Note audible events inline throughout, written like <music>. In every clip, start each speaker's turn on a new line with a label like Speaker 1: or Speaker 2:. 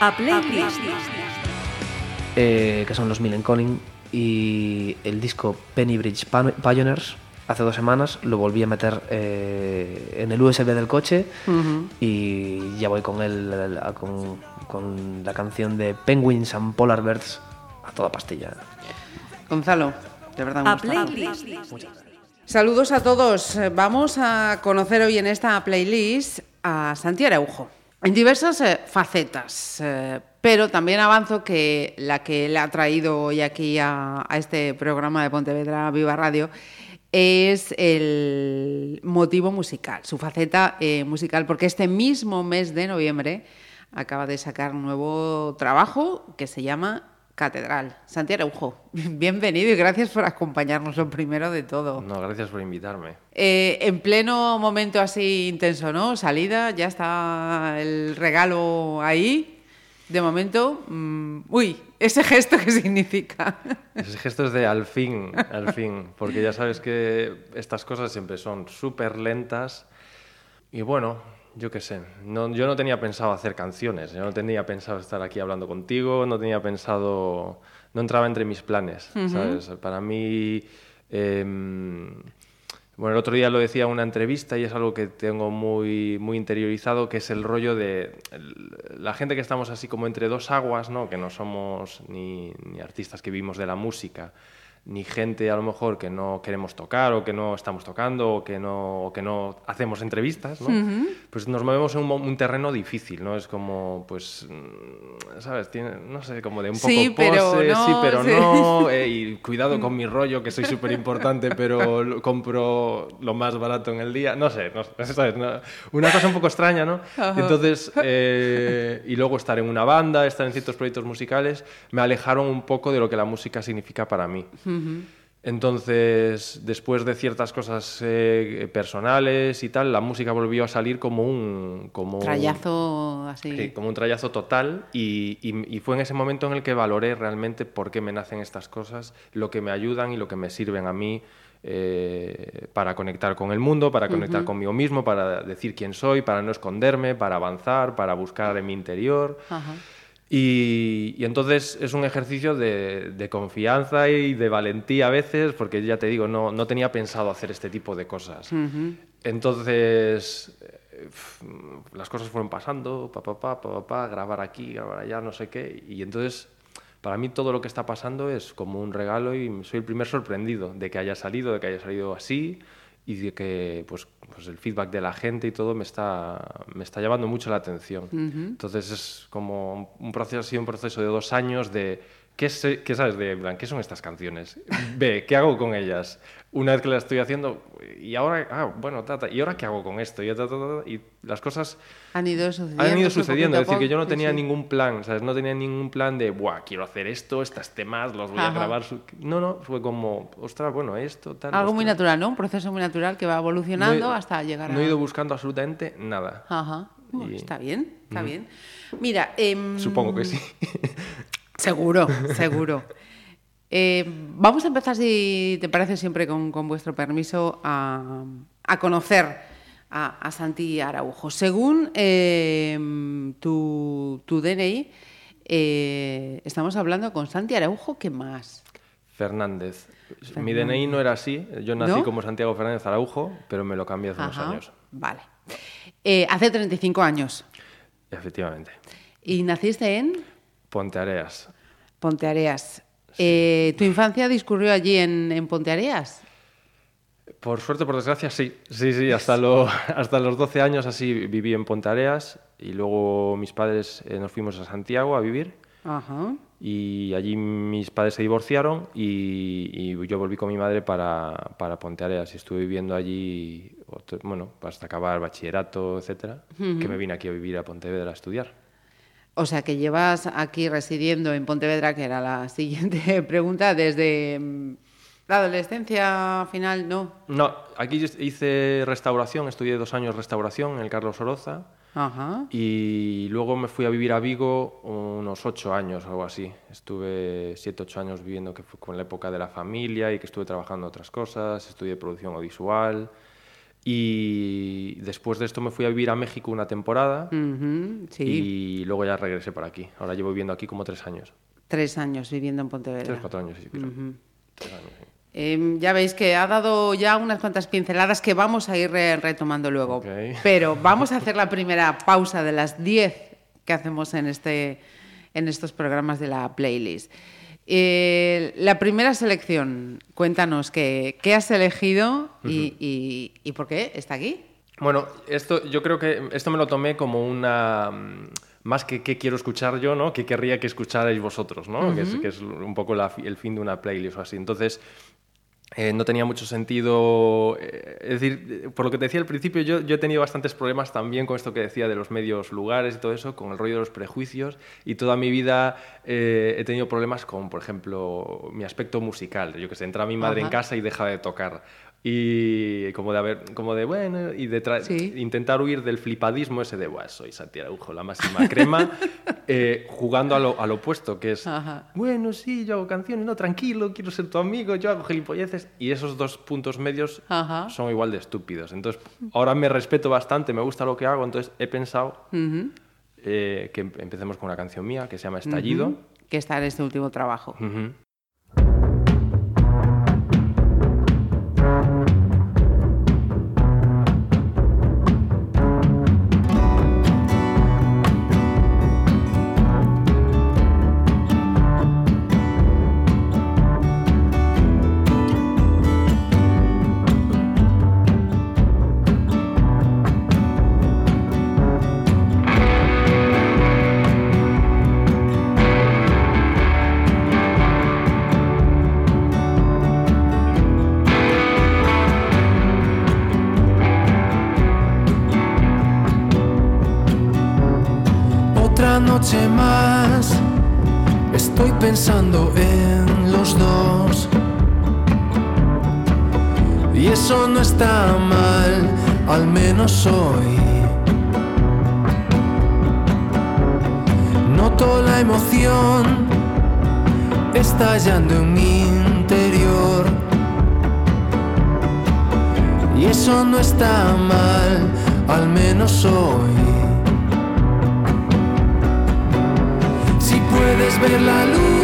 Speaker 1: A Playlist.
Speaker 2: eh, que son los Millen Conning, y el disco Penny Bridge Pioneers, hace dos semanas, lo volví a meter eh, en el USB del coche y ya voy con, el, a- con, con la canción de Penguins and Polar Bears a toda pastilla.
Speaker 3: Gonzalo, de verdad un
Speaker 1: A. Playlist.
Speaker 3: Saludos a todos. Vamos a conocer hoy en esta playlist a Santi Araujo en diversas eh, facetas, eh, pero también avanzo que la que le ha traído hoy aquí a, este programa de Pontevedra Viva Radio es el motivo musical, su faceta eh, musical, porque este mismo mes de noviembre acaba de sacar un nuevo trabajo que se llama Catedral. Santi Araujo, <laughs> bienvenido y gracias por acompañarnos lo primero de todo.
Speaker 4: No, gracias por invitarme.
Speaker 3: Eh, en pleno momento así intenso, ¿no? Salida, ya está el regalo ahí. De momento, mm, uy, ese gesto <laughs> qué significa.
Speaker 4: Ese gesto es de al fin, al fin, porque ya sabes que estas cosas siempre son súper lentas y bueno, yo qué sé, no, yo no tenía pensado hacer canciones, yo no tenía pensado estar aquí hablando contigo, no tenía pensado, no entraba entre mis planes, ¿sabes? Para mí, em, bueno, el otro día lo decía en una entrevista y es algo que tengo muy, muy interiorizado, que es el rollo de la gente que estamos así como entre dos aguas, ¿no? que no somos ni, ni artistas que vivimos de la música, ni gente a lo mejor que no queremos tocar o que no estamos tocando o que no, o que no hacemos entrevistas, ¿no? pues nos movemos en un, un terreno difícil, ¿no? Es como, pues, mm, ¿sabes? Tiene, no sé, como de un poco
Speaker 3: Sí, pero
Speaker 4: pose,
Speaker 3: no,
Speaker 4: sí, pero
Speaker 3: sí.
Speaker 4: no, <laughs> eh, y cuidado con mi rollo, que soy súper importante, <laughs> pero lo- compro lo más barato en el día. No sé, no ¿sabes? No, una cosa un poco extraña, ¿no? Entonces, eh, y luego estar en una banda, estar en ciertos proyectos musicales, me alejaron un poco de lo que la música significa para mí. Entonces, después de ciertas cosas eh, personales y tal, la música volvió a salir como un... Como un-
Speaker 3: así.
Speaker 4: Sí, como un trayazo total y, y- y fue en ese momento en el que valoré realmente por qué me nacen estas cosas, lo que me ayudan y lo que me sirven a mí eh, para conectar con el mundo, para conectar conmigo mismo, para decir quién soy, para no esconderme, para avanzar, para buscar en mi interior.
Speaker 3: Ajá.
Speaker 4: Y, y entonces es un ejercicio de, de confianza y de valentía a veces, porque ya te digo, no, no tenía pensado hacer este tipo de cosas. Entonces, eh, las cosas fueron pasando, pa, pa, pa, pa, pa, pa, grabar aquí, grabar allá, no sé qué. Y entonces, para mí todo lo que está pasando es como un regalo y soy el primer sorprendido de que haya salido, de que haya salido así y de que pues, pues el feedback de la gente y todo me está, me está llamando mucho la atención. Entonces es como un proceso, ha sido un proceso de dos años de ¿qué, sé- qué sabes de plan, qué son estas canciones? B, ¿qué hago con ellas? Una vez que las estoy haciendo, y ahora, ah, bueno, ¿y ahora qué hago con esto? Y, ta, ta, ta, y las cosas
Speaker 3: Han ido sucediendo.
Speaker 4: han ido sucediendo,
Speaker 3: a
Speaker 4: es decir, que yo no tenía
Speaker 3: Sí.
Speaker 4: ningún plan, ¿sabes? No tenía ningún plan de, buah, quiero hacer esto, estos temas, los voy a
Speaker 3: Ajá.
Speaker 4: grabar. su-". No, no, fue como, ostras, bueno, esto, tal.
Speaker 3: Algo muy
Speaker 4: ostras".
Speaker 3: natural, ¿no? Un proceso muy natural que va
Speaker 4: No he-
Speaker 3: evolucionando hasta llegar a...
Speaker 4: No he ido buscando absolutamente nada.
Speaker 3: Ajá. Bueno,
Speaker 4: Y-
Speaker 3: Está bien, está bien. Mira, em,
Speaker 4: Supongo que sí. <laughs>
Speaker 3: Seguro, seguro. Eh, vamos a empezar, si te parece, siempre con, con vuestro permiso, a, a conocer a, a Santi Araujo. Según eh, tu, tu DNI, eh, estamos hablando con Santi Araujo, ¿qué más?
Speaker 4: Fernández. Mi DNI no era así. Yo nací
Speaker 3: ¿No?
Speaker 4: como Santiago Fernández Araujo, pero me lo cambié hace unos años.
Speaker 3: Vale. Hace 35 años.
Speaker 4: Efectivamente.
Speaker 3: ¿Y naciste en
Speaker 4: Ponteareas.
Speaker 3: Ponteareas? Eh, ¿Tu infancia discurrió allí en, en Ponteareas?
Speaker 4: Por suerte, por desgracia, sí. Sí, sí, hasta, lo- <laughs> hasta los 12 años así viví en Ponteareas y luego mis padres eh, nos fuimos a Santiago a vivir
Speaker 3: Ajá.
Speaker 4: y allí mis padres se divorciaron y, y yo volví con mi madre para, para Ponteareas y estuve viviendo allí, otro- bueno, hasta acabar bachillerato, etcétera, que me vine aquí a vivir a Pontevedra a estudiar.
Speaker 3: O sea, que llevas aquí residiendo en Pontevedra, que era la <laughs> siguiente pregunta, desde mm, la adolescencia final, ¿no?
Speaker 4: No, aquí hice restauración, estudié dos años restauración en el Carlos Oroza
Speaker 3: Ajá.
Speaker 4: y luego me fui a vivir a Vigo unos ocho años, algo así. Estuve siete, ocho años viviendo que fue con la época de la familia y que estuve trabajando otras cosas, estudié producción audiovisual Y después de esto me fui a vivir a México una temporada
Speaker 3: sí.
Speaker 4: y luego ya regresé por aquí. Ahora llevo viviendo aquí como tres años.
Speaker 3: Tres años viviendo en Pontevedra.
Speaker 4: Tres, cuatro años, sí, creo. Tres años, sí.
Speaker 3: Eh, ya veis que ha dado ya unas cuantas pinceladas que vamos a ir re- retomando luego. Pero vamos a hacer la primera pausa de las 10 que hacemos en, este, en estos programas de la playlist. Eh, la primera selección, cuéntanos qué, qué has elegido y, y- y por qué está aquí.
Speaker 4: Bueno, esto yo creo que esto me lo tomé como una mm, más que qué quiero escuchar yo, ¿no? Que querría que escucharais vosotros, ¿no? que, es, que es un poco la el fin de una playlist o así. Entonces eh, no tenía mucho sentido. eh, es decir, eh, por lo que te decía al principio, yo, yo he tenido bastantes problemas también con esto que decía de los medios lugares y todo eso, con el rollo de los prejuicios. Y toda mi vida eh, he tenido problemas con, por ejemplo, mi aspecto musical. Yo que sé, entra mi madre en casa y deja de tocar. Y como de haber, como de bueno, y de
Speaker 3: Sí.
Speaker 4: intentar huir del flipadismo ese de, "Buah, soy Santi Araujo, la máxima crema, <laughs> eh, jugando a lo, al opuesto, que es,
Speaker 3: Ajá.
Speaker 4: bueno, sí, yo hago canciones, no, tranquilo, quiero ser tu amigo, yo hago gilipolleces. Y esos dos puntos medios
Speaker 3: Ajá.
Speaker 4: son igual de estúpidos. Entonces, ahora me respeto bastante, me gusta lo que hago, entonces he pensado
Speaker 3: Ujú.
Speaker 4: eh, que em- empecemos con una canción mía que se llama Estallido.
Speaker 3: Ujú. Que está en este último trabajo.
Speaker 4: Ujú.
Speaker 1: Otra eso no está mal, al menos hoy. Noto la emoción estallando en mi interior. Y eso no está mal, al menos hoy. Si puedes ver la luz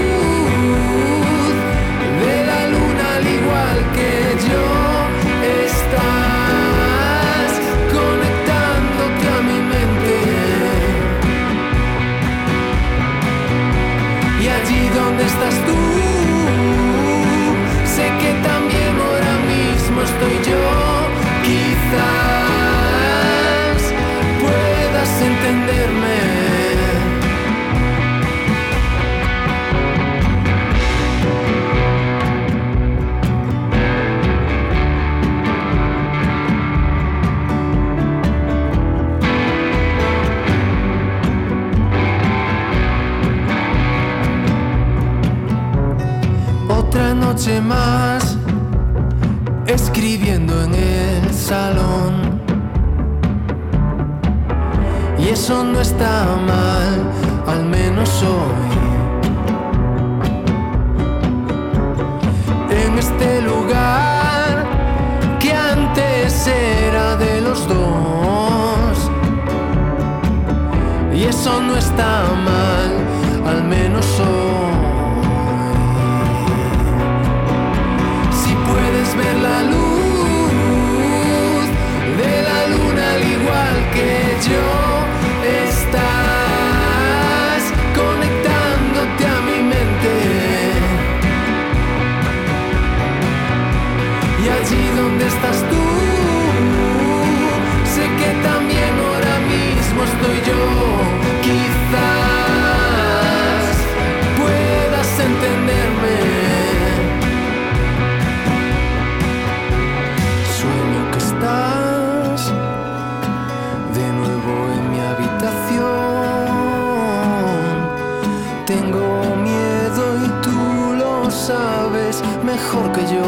Speaker 1: más, escribiendo en el salón. Eso no está mal, al menos hoy. En este lugar que antes era de los dos. Y eso no está mal, al menos hoy. Si puedes ver la luz de la luna al igual que yo, mejor que yo.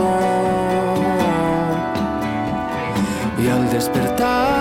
Speaker 1: Y al despertar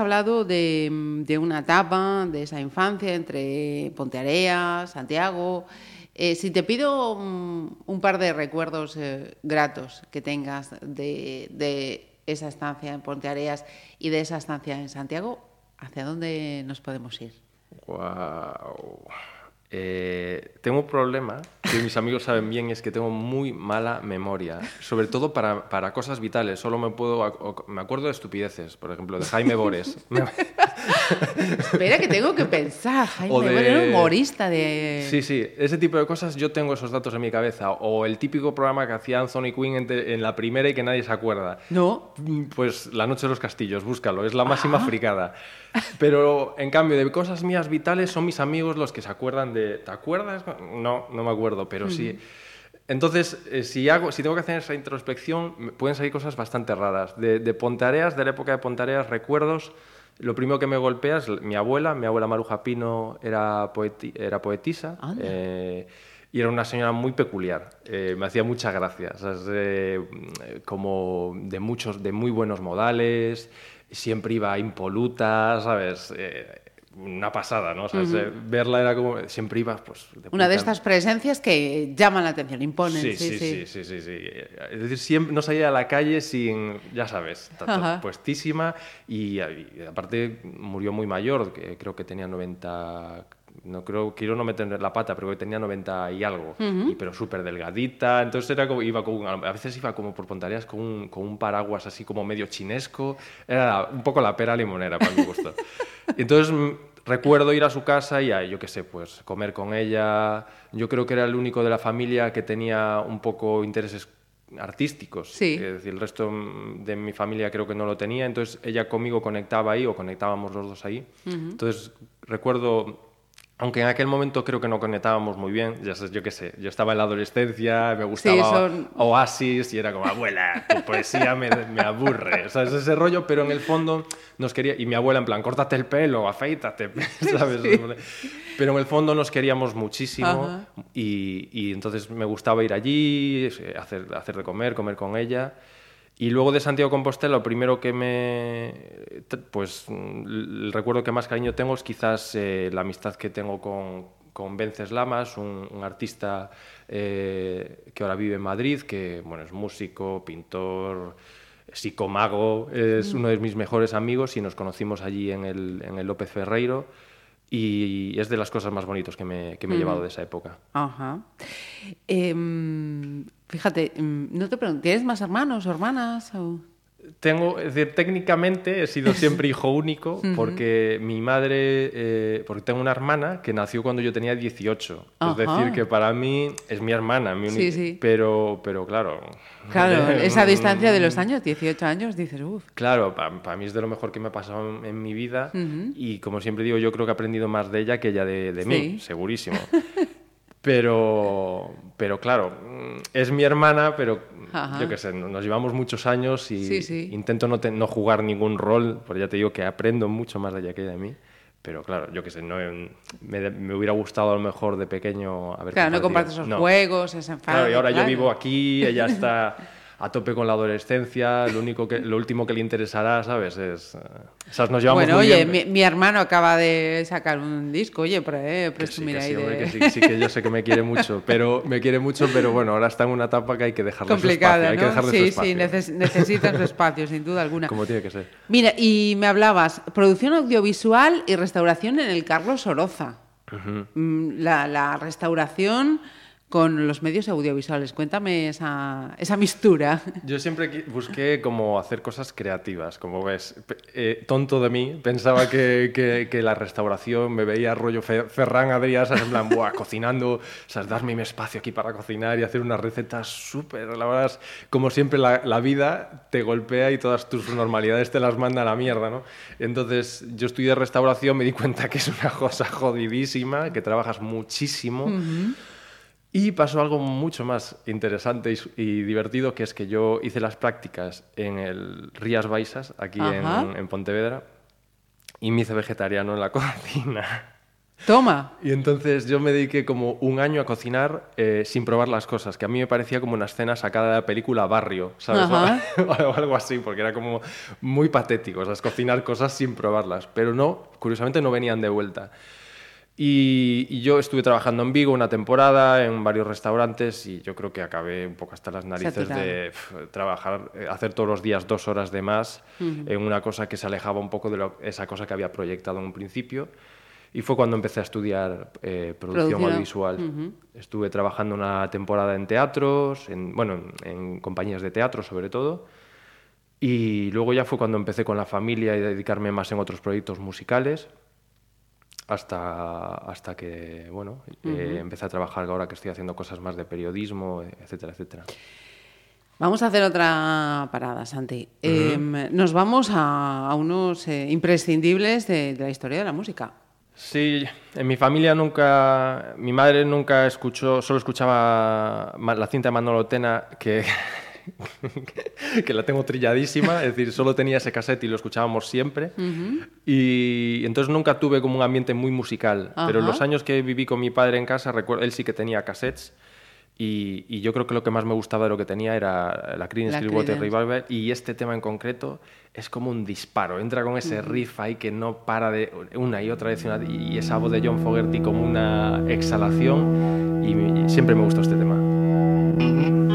Speaker 3: hablado de, una etapa, de esa infancia entre Ponteareas, Santiago. Eh, si te pido un, un par de recuerdos eh, gratos que tengas de, de esa estancia en Ponteareas y de esa estancia en Santiago, ¿hacia dónde nos podemos ir?
Speaker 4: Wow. Eh, tengo un problema que mis amigos saben bien, es que tengo muy mala memoria, sobre todo para, para cosas vitales. Solo me puedo me acuerdo de estupideces, por ejemplo, de Jaime Bores.
Speaker 3: Espera, que tengo que pensar. <laughs> Jaime
Speaker 4: O de-
Speaker 3: Bores era un humorista de...
Speaker 4: Sí, sí, ese tipo de cosas yo tengo esos datos en mi cabeza. O el típico programa que hacía Anthony Quinn en, la primera y que nadie se acuerda.
Speaker 3: No.
Speaker 4: Pues La Noche de los Castillos, búscalo, es la máxima fricada. Pero en cambio, de cosas mías vitales son mis amigos los que se acuerdan de. ¿Te acuerdas? No, no me acuerdo, pero sí. Entonces, eh, si, hago, si tengo que hacer esa introspección, pueden salir cosas bastante raras. De, de Pontareas, de la época de Pontareas, recuerdos. Lo primero que me golpea es mi abuela. Mi abuela Maruja Pino era, poeti- era poetisa. Eh, y era una señora muy peculiar. Eh, me hacía mucha gracia. ¿sabes? Eh, como de muchos, de muy buenos modales. Siempre iba impoluta, ¿sabes? Una pasada, ¿no? ¿Sabes? Eh, Verla era como... Siempre iba, pues...
Speaker 3: Una de estas presencias que llaman la atención, imponen.
Speaker 4: Sí, sí, sí, sí, sí, sí. Es decir, siempre no salía a la calle sin, ya sabes, ta- ta-
Speaker 3: Ajá.
Speaker 4: puestísima y, y aparte murió muy mayor, que creo que tenía 90, no creo, quiero no meter la pata, pero que tenía 90 y algo, y, pero súper delgadita, entonces era como, iba con, a veces iba como por Pontareas con un, con un paraguas así como medio chinesco, era un poco la pera limonera para mi gusto. <laughs> Entonces mm, recuerdo ir a su casa y, a, yo qué sé, pues comer con ella. Yo creo que era el único de la familia que tenía un poco intereses artísticos.
Speaker 3: Sí.
Speaker 4: Es decir, el resto mm, de mi familia creo que no lo tenía. Entonces ella conmigo conectaba ahí o conectábamos los dos ahí. Entonces recuerdo... Aunque en aquel momento creo que no conectábamos muy bien, ya sé, yo qué sé, yo estaba en la adolescencia, me gustaba
Speaker 3: son-
Speaker 4: Oasis y era como, abuela, tu poesía me, me aburre, ¿sabes? Ese rollo, pero en el fondo nos quería, y mi abuela en plan, córtate el pelo, afeítate, <laughs> ¿sabes? Pero en el fondo nos queríamos muchísimo y, y entonces me gustaba ir allí, hacer, hacer de comer, comer con ella. Y luego de Santiago Compostela, lo primero que me. Pues mm, el recuerdo que más cariño tengo es quizás eh, la amistad que tengo con, con Vences Lamas, un, un artista eh, que ahora vive en Madrid, que bueno, es músico, pintor, psicomago, es uno de mis mejores amigos y nos conocimos allí en el, en el López Ferreiro. Y es de las cosas más bonitas que me, que me he llevado de esa época.
Speaker 3: Ajá. Em, fíjate, em, no te pregunto, ¿tienes más hermanos o hermanas? o-
Speaker 4: Tengo, es decir, técnicamente he sido siempre hijo <laughs> único porque mi madre, eh, porque tengo una hermana que nació cuando yo tenía 18.
Speaker 3: Ajá.
Speaker 4: Es decir, que para mí es mi hermana, mi
Speaker 3: Sí, sí.
Speaker 4: Pero, pero claro.
Speaker 3: Claro, <laughs> esa
Speaker 4: Mm,
Speaker 3: distancia de los años, 18 años, dices, uff.
Speaker 4: Claro, para, mí es de lo mejor que me ha pasado en, en mi vida y como siempre digo, yo creo que he aprendido más de ella que ella de, de
Speaker 3: Sí.
Speaker 4: mí, segurísimo. Pero, pero claro, mm, es mi hermana, pero
Speaker 3: Ajá.
Speaker 4: yo qué sé, nos llevamos muchos años y
Speaker 3: Sí, sí.
Speaker 4: intento no, te- no jugar ningún rol, porque ya te digo que aprendo mucho más de ella que ella de mí. Pero claro, yo qué sé, no, he- me, me hubiera gustado a lo mejor de pequeño haber
Speaker 3: Claro, no
Speaker 4: compartido.
Speaker 3: compartes esos
Speaker 4: No.
Speaker 3: juegos, ese enfado.
Speaker 4: Claro, y ahora yo
Speaker 3: claro.
Speaker 4: vivo aquí, ella está <laughs> a tope con la adolescencia, lo, único que, lo último que le interesará, ¿sabes? Es, eh, sea, nos llevamos
Speaker 3: Bueno,
Speaker 4: muy
Speaker 3: oye,
Speaker 4: bien.
Speaker 3: mi, mi hermano acaba de sacar un disco, oye, pre,
Speaker 4: Que sí,
Speaker 3: presumir
Speaker 4: que
Speaker 3: ahí
Speaker 4: sí, hombre, que sí, sí, que yo sé que me quiere mucho, pero me quiere mucho, pero bueno, ahora está en una etapa que hay que dejarle su
Speaker 3: Complicada,
Speaker 4: hay que
Speaker 3: ¿no?
Speaker 4: su
Speaker 3: Sí, sí, neces- necesitan su espacio, sin duda alguna.
Speaker 4: como tiene que ser.
Speaker 3: Mira, y me hablabas, producción audiovisual y restauración en el Carlos Oroza. Mm, la, la restauración con los medios audiovisuales. Cuéntame esa, esa mistura.
Speaker 4: Yo siempre busqué como hacer cosas creativas, como ves. Eh, tonto de mí, pensaba que, que- que la restauración me veía rollo Fe- Ferran Adrià, ¿sabes? en plan, buah, cocinando, o sea, darme mi espacio aquí para cocinar y hacer unas recetas súper, la verdad, es, como siempre la, la vida te golpea y todas tus normalidades te las manda a la mierda, ¿no? Entonces yo estudié restauración, me di cuenta que es una cosa jodidísima, que trabajas muchísimo. Y pasó algo mucho más interesante y, divertido, que es que yo hice las prácticas en el Rías Baixas, aquí en, Pontevedra, y me hice vegetariano en la <laughs> cocina.
Speaker 3: Toma.
Speaker 4: Y entonces yo me dediqué como un año a cocinar eh, sin probar las cosas, que a mí me parecía como una escena sacada de la película Barrio, ¿sabes? <laughs> O algo así, porque era como muy patético, o sea, es cocinar cosas sin probarlas. Pero no, curiosamente no venían de vuelta. Y, y yo estuve trabajando en Vigo una temporada, en varios restaurantes, y yo creo que acabé un poco hasta las narices
Speaker 3: Saturado.
Speaker 4: de pf, trabajar, eh, hacer todos los días dos horas de más en una cosa que se alejaba un poco de lo- esa cosa que había proyectado en un principio. Y fue cuando empecé a estudiar eh, producción
Speaker 3: Producción.
Speaker 4: audiovisual. Estuve trabajando una temporada en teatros, en, bueno, en, en compañías de teatro sobre todo. Y luego ya fue cuando empecé con la familia y dedicarme más en otros proyectos musicales. Hasta, hasta que, bueno, eh, empecé a trabajar ahora que estoy haciendo cosas más de periodismo, etcétera, etcétera.
Speaker 3: Vamos a hacer otra parada, Santi. Eh, nos vamos a, a unos eh, imprescindibles de, de la historia de la música.
Speaker 4: Sí, en mi familia nunca, mi madre nunca escuchó, solo escuchaba la cinta de Manolo Tena, que, <laughs> <laughs> que la tengo trilladísima, es decir, solo tenía ese cassette y lo escuchábamos siempre. Y entonces nunca tuve como un ambiente muy musical, pero en
Speaker 3: Ajá.
Speaker 4: los años que viví con mi padre en casa, recuerdo, él sí que tenía cassettes. Y, y yo creo que lo que más me gustaba de lo que tenía era la Creedence Clearwater. Revival y este tema en concreto es como un disparo. Entra con ese riff ahí que no para de una y otra vez una- y esa voz de John Fogerty como una exhalación y, y siempre me gustó este tema.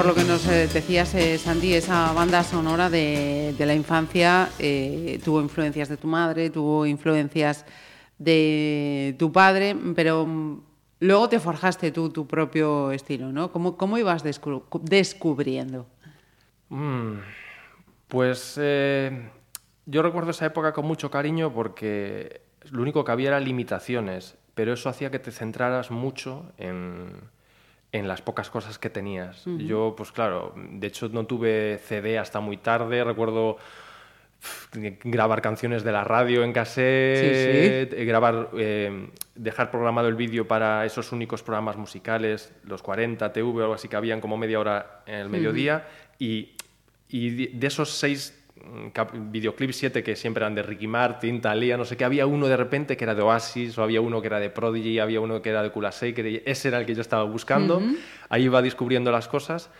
Speaker 3: Por lo que nos eh, decías, Sandy, esa banda sonora de, la infancia eh, tuvo influencias de tu madre, tuvo influencias de tu padre, pero mm, luego te forjaste tú tu propio estilo, ¿no? ¿Cómo, ibas descu- descubriendo?
Speaker 4: Mm, pues eh, yo recuerdo esa época con mucho cariño porque lo único que había eran limitaciones, pero eso hacía que te centraras mucho en, en las pocas cosas que tenías. Yo, pues claro, de hecho no tuve CD hasta muy tarde, recuerdo grabar canciones de la radio en cassette, eh, grabar, eh, dejar programado el vídeo para esos únicos programas musicales, los 40 TV o algo así que habían como media hora en el mediodía, y, y de esos seis videoclips, siete que siempre eran de Ricky Martin, Thalía, no sé qué, había uno de repente que era de Oasis, o había uno que era de Prodigy, había uno que era de Kula Shaker, ese era el que yo estaba buscando, ahí iba descubriendo las cosas.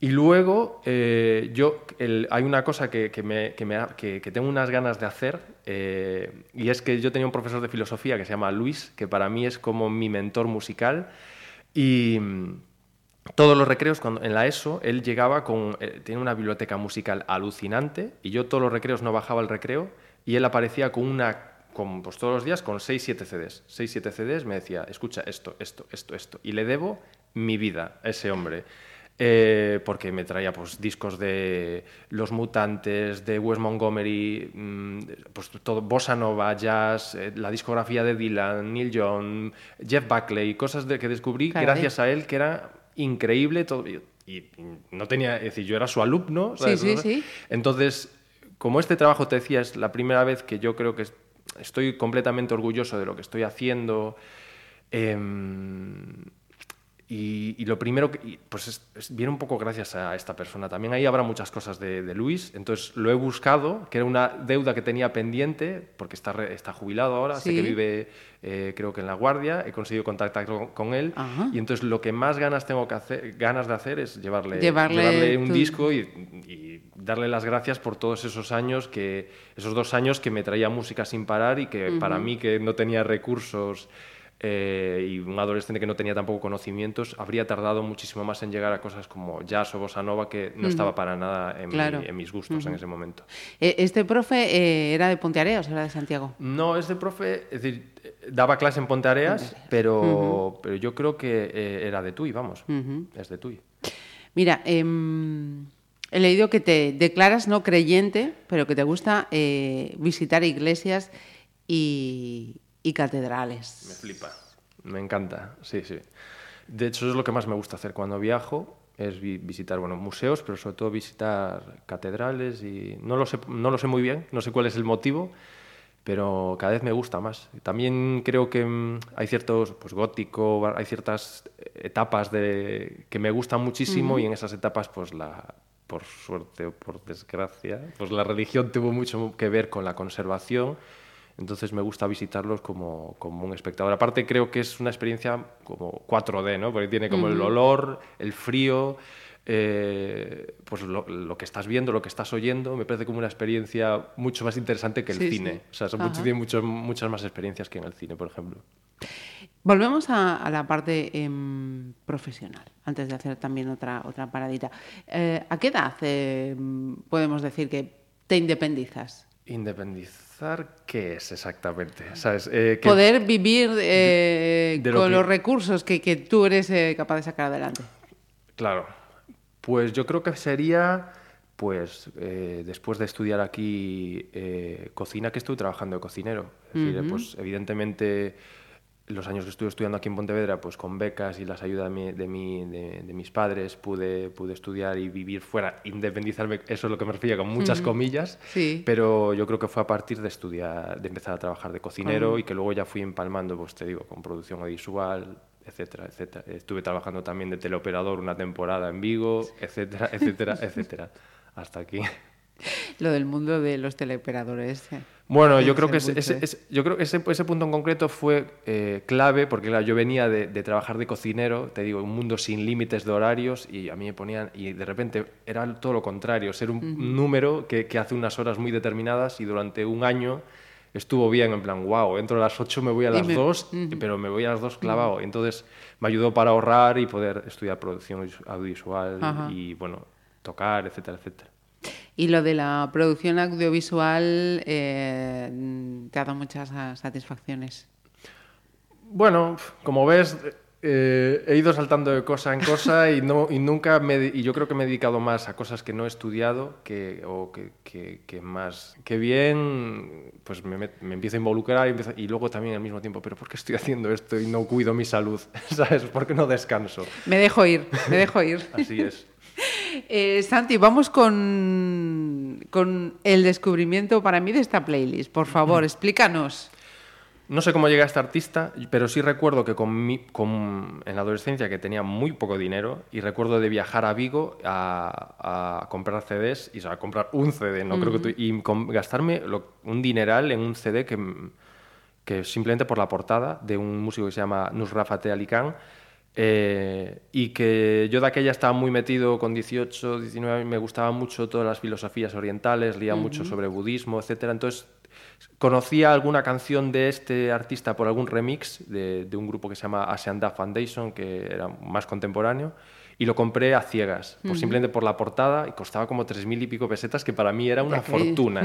Speaker 4: Y luego, eh, yo, el- hay una cosa que, que me- que me ha- que- que tengo unas ganas de hacer, eh, y es que yo tenía un profesor de filosofía que se llama Luis, que para mí es como mi mentor musical, y mm, todos los recreos, cuando, en la ESO, él llegaba con, eh, tiene una biblioteca musical alucinante, y yo todos los recreos no bajaba el recreo, y él aparecía con una, con, pues todos los días con 6, 7 CDs. 6, 7 CDs me decía, escucha esto, esto, esto, esto, y le debo mi vida a ese hombre. Eh, porque me traía pues, discos de Los Mutantes, de Wes Montgomery, mm, pues todo, Bossa Nova, jazz, eh, la discografía de Dylan, Neil Young, Jeff Buckley, cosas de, que descubrí gracias a él que era increíble todo, y, no tenía, es decir, yo era su alumno.
Speaker 3: Sí, sí, sí.
Speaker 4: Entonces, como este trabajo te decía, es la primera vez que yo creo que es- estoy completamente orgulloso de lo que estoy haciendo. em, y, y lo primero, que, pues es- es- viene un poco gracias a esta persona. También ahí habrá muchas cosas de, de Luis, entonces lo he buscado, que era una deuda que tenía pendiente, porque está, re- está jubilado ahora, sé
Speaker 3: Sí.
Speaker 4: que vive eh, creo que en La Guardia, he conseguido contactar con, con él,
Speaker 3: Ajá.
Speaker 4: y entonces lo que más ganas tengo que hacer, ganas de hacer es llevarle,
Speaker 3: Llevarle
Speaker 4: un
Speaker 3: tu-
Speaker 4: disco y, y darle las gracias por todos esos años, que, esos dos años que me traía música sin parar y que para mí que no tenía recursos eh, y un adolescente que no tenía tampoco conocimientos, habría tardado muchísimo más en llegar a cosas como jazz o bossa nova que no estaba para nada en, mi-
Speaker 3: Claro.
Speaker 4: en mis gustos en ese momento.
Speaker 3: Eh, Este profe eh, era de Ponteareas, era de Santiago.
Speaker 4: No, este profe, es decir, daba clase en Ponteareas, pero, pero yo creo que eh, era de Tui, vamos, es de Tui.
Speaker 3: Mira, em, he leído que te declaras no creyente, pero que te gusta visitar iglesias y, y
Speaker 4: Me
Speaker 3: catedrales.
Speaker 4: flipa, me encanta, sí, sí. De hecho, es lo que más me gusta hacer cuando viajo, es vi- visitar bueno, museos, pero sobre todo visitar catedrales y no lo, sé, no lo sé muy bien, no sé cuál es el motivo, pero cada vez me gusta más. También creo que mm, hay ciertos, pues gótico, hay ciertas etapas de, que me gustan muchísimo y en esas etapas, pues la, por suerte o por desgracia, pues la religión tuvo mucho que ver con la conservación. Entonces me gusta visitarlos como, como un espectador. Aparte creo que es una experiencia como 4D, ¿no? Porque tiene como el olor, el frío, eh, pues lo, lo que estás viendo, lo que estás oyendo, me parece como una experiencia mucho más interesante que el
Speaker 3: Sí,
Speaker 4: cine.
Speaker 3: sí.
Speaker 4: O sea, son mucho- tiene mucho- muchas más experiencias que en el cine, por ejemplo.
Speaker 3: Volvemos a, a la parte em, profesional, antes de hacer también otra, otra paradita. Eh, ¿A qué edad em, podemos decir que te independizas?
Speaker 4: ¿Independizar qué es exactamente? ¿Sabes? Eh, que-
Speaker 3: Poder vivir eh,
Speaker 4: de
Speaker 3: con
Speaker 4: que-
Speaker 3: los recursos que, que tú eres eh, capaz de sacar adelante.
Speaker 4: Claro. Pues yo creo que sería, pues, después de estudiar aquí cocina, que estuve trabajando de cocinero. Es decir, pues, evidentemente, los años que estuve estudiando aquí en Pontevedra, pues con becas y las ayudas de, mi- de, mi- de- de mis padres, pude, pude estudiar y vivir fuera, independizarme, eso es lo que me refiero, con muchas comillas.
Speaker 3: Sí.
Speaker 4: Pero yo creo que fue a partir de estudiar, de empezar a trabajar de cocinero y que luego ya fui empalmando, pues te digo, con producción audiovisual, etcétera, etcétera. Estuve trabajando también de teleoperador una temporada en Vigo, etcétera, etcétera, <laughs> etcétera. Hasta aquí. <laughs>
Speaker 3: Lo del mundo de los teleoperadores. eh.
Speaker 4: Bueno,
Speaker 3: Puede
Speaker 4: yo creo que ese, ese-
Speaker 3: ¿eh?
Speaker 4: ese- yo creo que ese, ese punto en concreto fue eh, clave porque claro, yo venía de, de trabajar de cocinero, te digo, un mundo sin límites de horarios y a mí me ponían, y de repente era todo lo contrario, ser un número que, que hace unas horas muy determinadas y durante un año estuvo bien, en plan, wow, entro a las 8, me voy a las
Speaker 3: me-
Speaker 4: 2, pero me voy a las 2 clavado. Entonces me ayudó para ahorrar y poder estudiar producción audiovisual y, bueno, tocar, etcétera, etcétera.
Speaker 3: Y lo de la producción audiovisual eh, te ha dado muchas satisfacciones.
Speaker 4: Bueno, como ves, eh, he ido saltando de cosa en cosa y, no, y nunca me, y yo creo que me he dedicado más a cosas que no he estudiado que, o que, que- que más. Que bien, pues me, me empiezo a involucrar y, empiezo- y luego también al mismo tiempo, pero ¿por qué estoy haciendo esto y no cuido mi salud? <laughs> ¿Sabes? ¿Por qué no descanso?
Speaker 3: Me dejo ir, me dejo ir.
Speaker 4: Así es.
Speaker 3: Eh, Santi, vamos con, con el descubrimiento para mí de esta playlist. Por favor, explícanos.
Speaker 4: No sé cómo llegué a este artista, pero sí recuerdo que con mi- con- en la adolescencia que tenía muy poco dinero y recuerdo de viajar a Vigo a, a comprar CDs y o sea, a comprar un CD, no creo que tu- y con- gastarme lo- un dineral en un CD que, que simplemente por la portada de un músico que se llama Nusrat Fateh Ali Khan eh, y que yo de aquella estaba muy metido con 18, 19 me gustaban mucho todas las filosofías orientales, leía mucho sobre budismo, etcétera. Entonces conocía alguna canción de este artista por algún remix de, de un grupo que se llama Asian Da Foundation, que era más contemporáneo, y lo compré a ciegas, por, simplemente por la portada, y costaba como tres mil y pico pesetas, que para mí era una fortuna.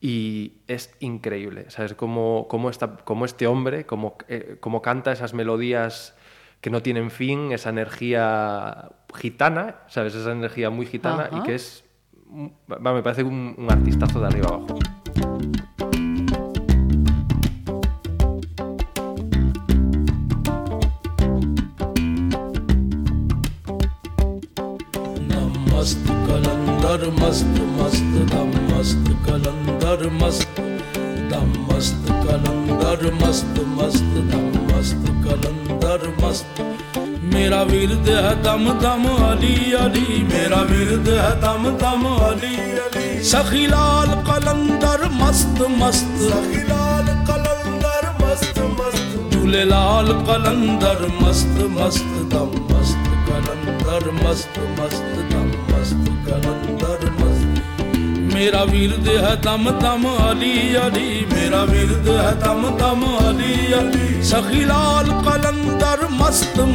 Speaker 4: Y es increíble, ¿sabes? Cómo, cómo, esta- cómo este hombre, cómo, eh, cómo canta esas melodías que no tienen fin, esa energía gitana, ¿sabes? Esa energía muy gitana
Speaker 3: Ajá.
Speaker 4: y que es, un- va, me parece un, un artistazo de arriba abajo.
Speaker 5: मस्त कलंदर मस्त मस्त दम मस्त कलंदर मस्त दम मस्त कलंदर मस्त ਮੇਰਾ ਵੀਰਦ ਹੈ ਦਮ ਦਮ ਅਲੀ ਅਲੀ ਮੇਰਾ ਵੀਰਦ ਹੈ ਦਮ ਦਮ ਅਲੀ ਅਲੀ। ਸਖੀ ਲਾਲ ਕਲੰਦਰ ਮਸਤ ਮਸਤ ਸਖੀ ਲਾਲ ਕਲੰਦਰ ਮਸਤ ਮਸਤ। ਝੂਲੇ ਲਾਲ ਕਲੰਦਰ ਮਸਤ ਮਸਤ ਦਮ ਮਸਤ ਕਲੰਦਰ ਮਸਤ ਮਸਤ ਦਮ ਮਸਤ ਕਲੰਦਰ ਮਸਤ। ਮੇਰਾ ਵੀਰਦ ਹੈ ਦਮ ਦਮ ਅਲੀ ਅਲੀ ਮੇਰਾ ਵੀਰਦ ਹੈ ਦਮ ਦਮ ਅਲੀ ਅਲੀ। ਸਖੀ ਲਾਲ ਕਲ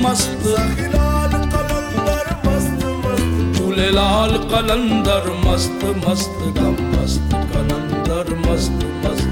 Speaker 5: bastı ah Hilal kalender bastı bastı Kul helal kalender bastı bastı Dam bastı kalender bastı bastı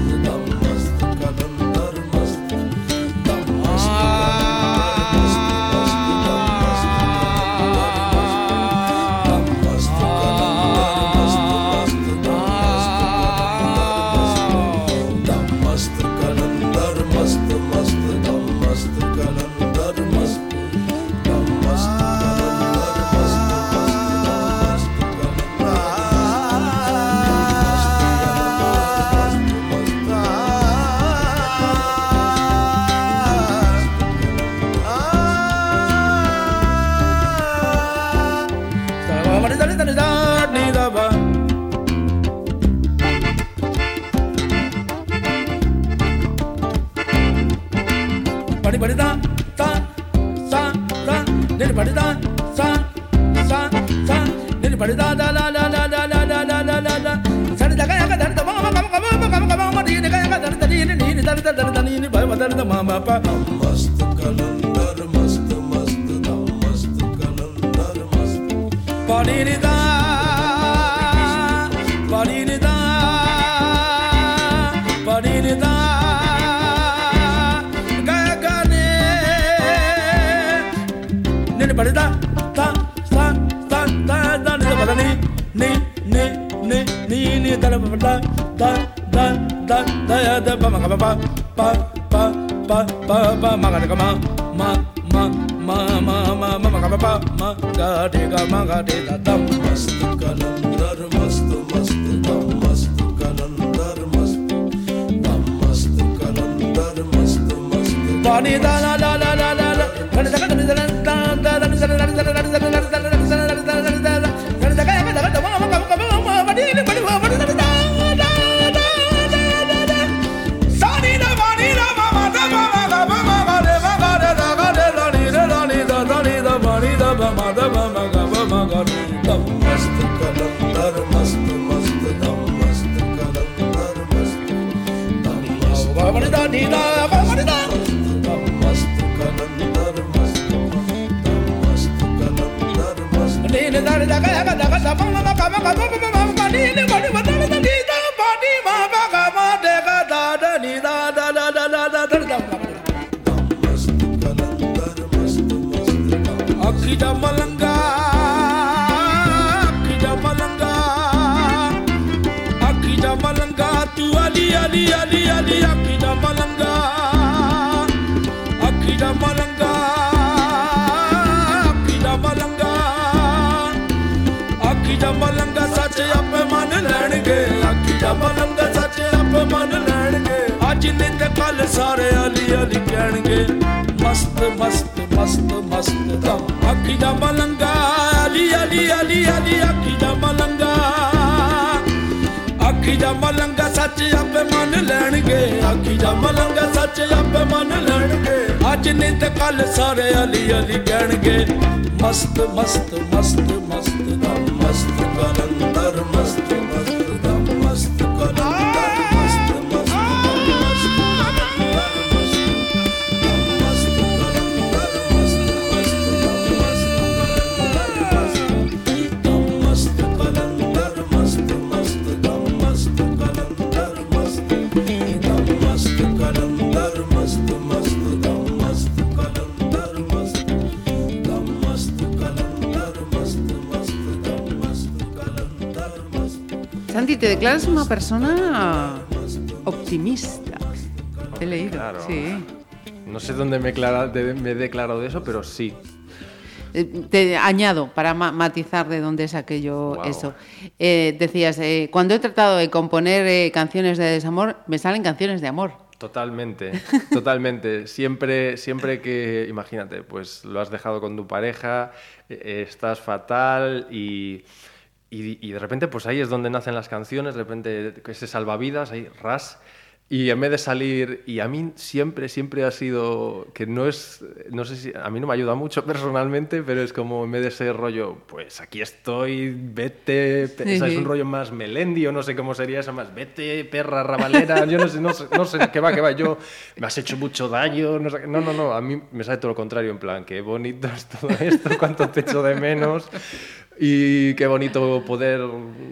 Speaker 5: ਸੱਚ ਆਪੇ ਮੰਨ ਲੈਣਗੇ। ਆਖੀ ਜਾ ਮਲੰਗਾ ਸੱਚ ਆਪੇ ਮੰਨ ਲੈਣਗੇ। ਅੱਜ ਨਹੀਂ ਤੇ ਕੱਲ ਸਾਰੇ ਅਲੀ ਅਲੀ ਕਹਿਣਗੇ। ਮਸਤ ਮਸਤ ਮਸਤ ਮਸਤ ਦਮ ਮਸਤ ਕਲੰਦਰ, ਮਸਤ
Speaker 3: Te declaras una persona optimista. He leído.
Speaker 4: Claro.
Speaker 3: Sí.
Speaker 4: No sé dónde me, he clara- me he declarado de eso, pero sí.
Speaker 3: Eh, Te añado para ma- matizar de dónde es aquello eso. Eh, decías, eh, cuando he tratado de componer canciones de desamor, me salen canciones de amor.
Speaker 4: Totalmente, <laughs> totalmente. Siempre, siempre que, imagínate, pues lo has dejado con tu pareja, estás fatal y, y, y de repente pues ahí es donde nacen las canciones, de repente ese salvavidas, ahí ras. Y en vez de salir, y a mí siempre, siempre ha sido, que no es, no sé si, a mí no me ayuda mucho <laughs> personalmente, pero es como en vez de ese rollo, pues aquí estoy, vete,
Speaker 3: Sí, sí.
Speaker 4: un rollo más melendi o no sé cómo sería eso, más vete, perra, rabalera, yo no sé, no sé, no sé, qué va, qué va, yo me has hecho mucho daño, no, sé no, no, no, a mí me sale todo lo contrario, en plan, qué bonito es todo esto, cuánto te echo de menos. Y qué bonito poder,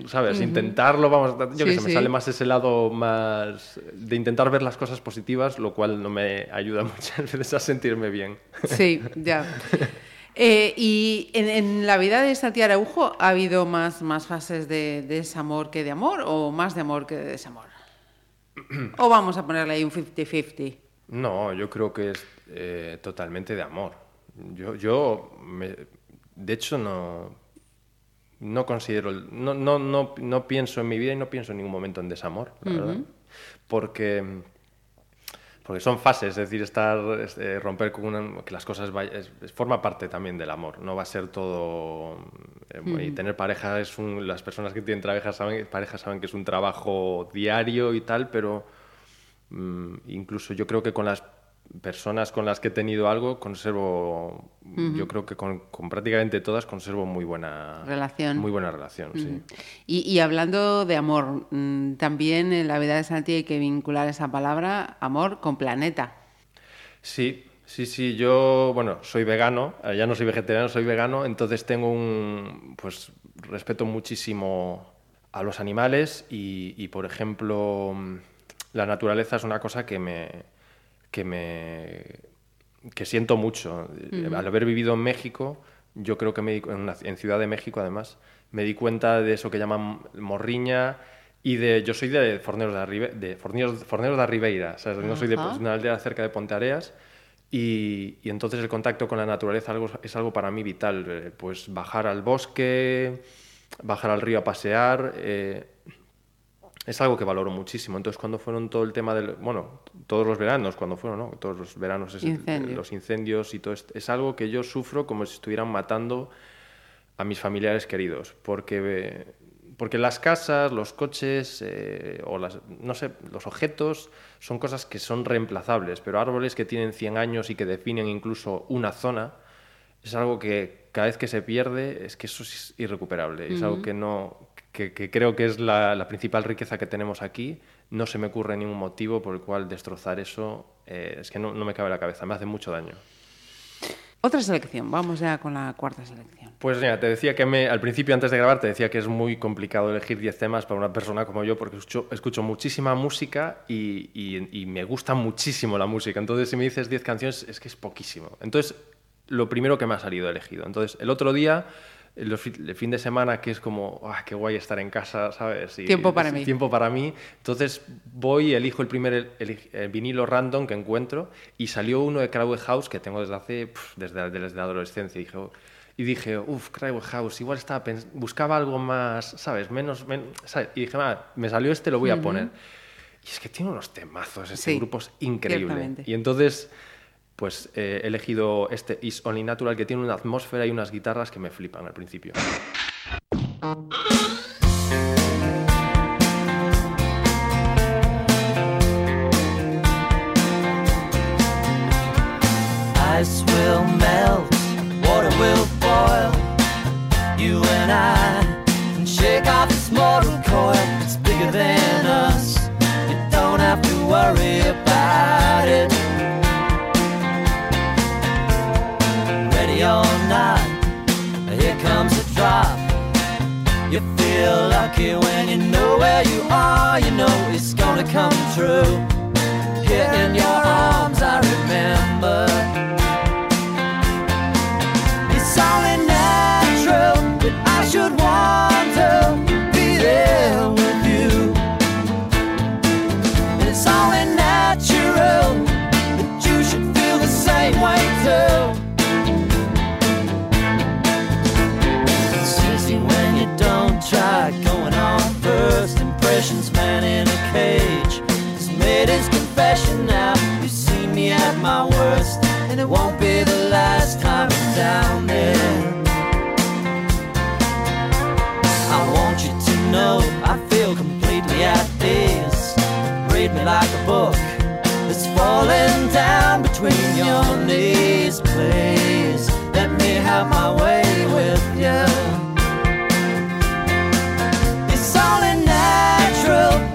Speaker 4: ¿sabes? Intentarlo, vamos, yo que
Speaker 3: Sí,
Speaker 4: sé, me
Speaker 3: sí.
Speaker 4: sale más ese lado más de intentar ver las cosas positivas, lo cual no me ayuda <laughs> muchas veces a sentirme bien.
Speaker 3: Sí, ya. <laughs> Eh, y en, en la vida de Santi Araujo ha habido más, más fases de, de desamor que de amor o más de amor que de desamor. <clears throat> o vamos a ponerle ahí un 50-50.
Speaker 4: No, yo creo que es eh, totalmente de amor. Yo, yo me- de hecho, no, no considero, el- no, no, no, no pienso en mi vida y no pienso en ningún momento en desamor, la verdad. Porque, porque son fases, es decir, estar, este, romper con una, que las cosas es- forma parte también del amor, no va a ser todo, eh, y tener pareja es un, las personas que tienen pareja saben, pareja saben que es un trabajo diario y tal, pero Mm, incluso yo creo que con las personas con las que he tenido algo conservo yo creo que con, con prácticamente todas conservo muy buena
Speaker 3: Relación.
Speaker 4: muy buena relación sí
Speaker 3: Y, y hablando de amor, mm, también en la vida de Santi hay que vincular esa palabra, amor, con planeta.
Speaker 4: sí sí sí yo bueno soy vegano eh, ya no soy vegetariano soy vegano entonces tengo un pues respeto muchísimo a los animales y, y, por ejemplo mm, la naturaleza es una cosa que me que me que siento mucho. Al haber vivido en México, yo creo que me di- en, una- en Ciudad de México además, me di cuenta de eso que llaman morriña y de yo soy de Forneros de, Arribe- de Forneros, Forneros de Ribeira, o sea, no soy de pues, una aldea cerca de Ponteareas y, y entonces el contacto con la naturaleza algo, es algo para mí vital, eh, pues bajar al bosque, bajar al río a pasear, eh, es algo que valoro muchísimo. Entonces, cuando fueron todo el tema del. Bueno, todos los veranos, cuando fueron, ¿no? Todos los veranos, es- los incendios y todo esto. Es algo que yo sufro como si estuvieran matando a mis familiares queridos. Porque, porque las casas, los coches, eh, o las. No sé, los objetos son cosas que son reemplazables. Pero árboles que tienen 100 años y que definen incluso una zona es algo que cada vez que se pierde es que eso es irrecuperable. Es algo que no que, que creo que es la, la principal riqueza que tenemos aquí no se me ocurre ningún motivo por el cual destrozar eso. eh, es que no, no me cabe en la cabeza, me hace mucho daño.
Speaker 3: Otra selección, vamos ya con la cuarta selección.
Speaker 4: Pues mira, te decía que me, al principio, antes de grabar, te decía que es muy complicado elegir 10 temas para una persona como yo, porque escucho, escucho muchísima música y, y- y me gusta muchísimo la música. Entonces, si me dices 10 canciones, es que es poquísimo. Entonces, lo primero que me ha salido elegido. Entonces, el otro día, el, fi- el fin de semana, que es como, ah, qué guay estar en casa, ¿sabes? Y-
Speaker 3: Tiempo para mí.
Speaker 4: Tiempo para mí. Entonces, voy elijo el primer el- el- vinilo random que encuentro y salió uno de Crowded House que tengo desde hace, pf, desde, desde la adolescencia. Y dije, oh, y dije, uff, Crowded House, igual estaba buscaba algo más, ¿sabes? Menos, men- ¿sabes? Y dije, "Ah, me salió este, lo voy a poner. Y es que tiene unos temazos, este
Speaker 3: Sí,
Speaker 4: grupo es increíble. Y entonces, pues eh, he elegido este Is Only Natural, que tiene una atmósfera y unas guitarras que me flipan al principio.
Speaker 6: Ice will melt, water will boil. You and I can shake off this mortal coil. It's bigger than us. You don't have to worry about it. You feel lucky when you know where you are. You know it's gonna come true. Here in your arms, I remember. It's only first. Man in a cage has made his confession now. You've seen me at my worst, and it won't be the last time I'm down there. I want you to know I feel completely at ease. Read me like a book that's falling down between your knees. Please let me have my way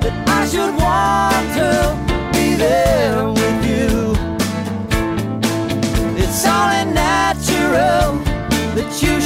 Speaker 6: that I should want to be there with you. It's only natural that you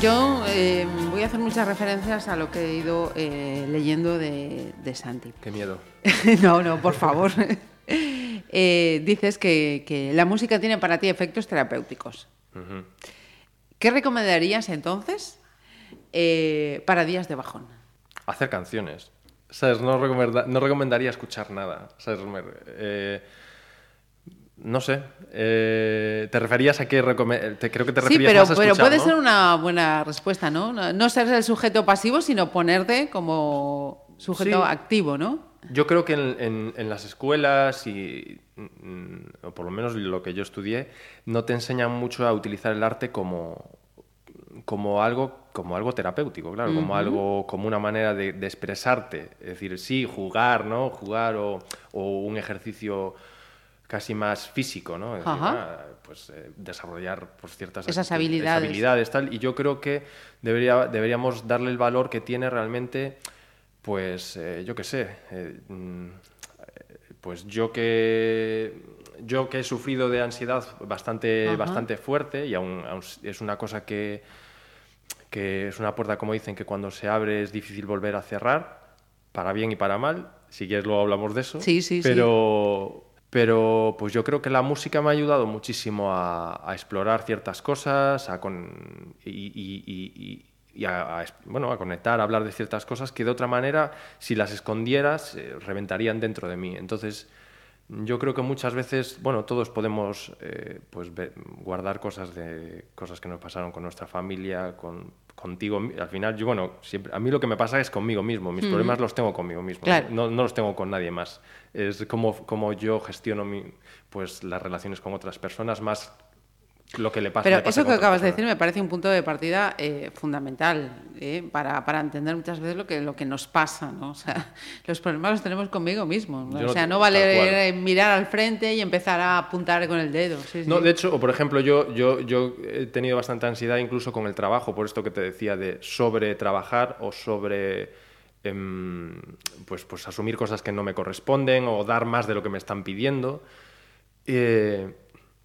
Speaker 3: yo eh, voy a hacer muchas referencias a lo que he ido eh, leyendo de, de Santi.
Speaker 4: Qué miedo. <laughs>
Speaker 3: no, no, por favor. <laughs> Eh, dices que, que la música tiene para ti efectos terapéuticos. ¿Qué recomendarías entonces eh, para días de bajón?
Speaker 4: Hacer canciones. ¿Sabes? No, recomenda- no recomendaría escuchar nada. ¿Sabes? No sé. eh, ¿Te referías a qué te Creo que te
Speaker 3: Sí,
Speaker 4: referías
Speaker 3: pero,
Speaker 4: más a
Speaker 3: pero
Speaker 4: escuchar,
Speaker 3: puede
Speaker 4: ¿no?
Speaker 3: ser una buena respuesta, ¿no? No, ser el sujeto pasivo, sino ponerte como sujeto
Speaker 4: Sí.
Speaker 3: activo, ¿no?
Speaker 4: Yo creo que en, en- en las escuelas, y, mm, o por lo menos lo que yo estudié, no te enseñan mucho a utilizar el arte como, como algo como algo terapéutico, claro, como algo como una manera de, de expresarte, es decir, sí, jugar, ¿no? Jugar o, o un ejercicio casi más físico, ¿no? Ah, pues eh, desarrollar pues, ciertas
Speaker 3: Esas habilidades.
Speaker 4: habilidades, tal, y yo creo que debería, deberíamos darle el valor que tiene realmente, pues, eh, yo qué sé, eh, mm, pues yo que yo que he sufrido de ansiedad bastante
Speaker 3: Ajá.
Speaker 4: bastante fuerte y aún, aún es una cosa que que es una puerta como dicen que cuando se abre es difícil volver a cerrar para bien y para mal si quieres luego hablamos de eso
Speaker 3: Sí, sí, sí.
Speaker 4: Pero pues yo creo que la música me ha ayudado muchísimo a, explorar ciertas cosas a y, a, bueno, a conectar, a hablar de ciertas cosas que de otra manera, si las escondieras, eh, reventarían dentro de mí. Entonces, yo creo que muchas veces, bueno, todos podemos eh, pues guardar cosas de cosas que nos pasaron con nuestra familia, con contigo. Al final, yo bueno, siempre a mí lo que me pasa es conmigo mismo. Mis problemas los tengo conmigo mismo.
Speaker 3: Claro.
Speaker 4: No, no los tengo con nadie más. Es como, como yo gestiono mi, pues las relaciones con otras personas más lo que le pasa.
Speaker 3: Pero
Speaker 4: me pasa
Speaker 3: eso que acabas de decir me parece un punto de partida eh, fundamental eh, para, para entender muchas veces lo que, lo que nos pasa. ¿no? O sea, <laughs> los problemas los tenemos conmigo mismo. ¿no? O sea, no vale eh, mirar al frente y empezar a apuntar con el dedo. Sí,
Speaker 4: No,
Speaker 3: sí.
Speaker 4: de hecho, o por ejemplo, yo, yo, yo he tenido bastante ansiedad incluso con el trabajo, por esto que te decía de sobre trabajar o sobre em, pues, pues asumir cosas que no me corresponden o dar más de lo que me están pidiendo. Eh,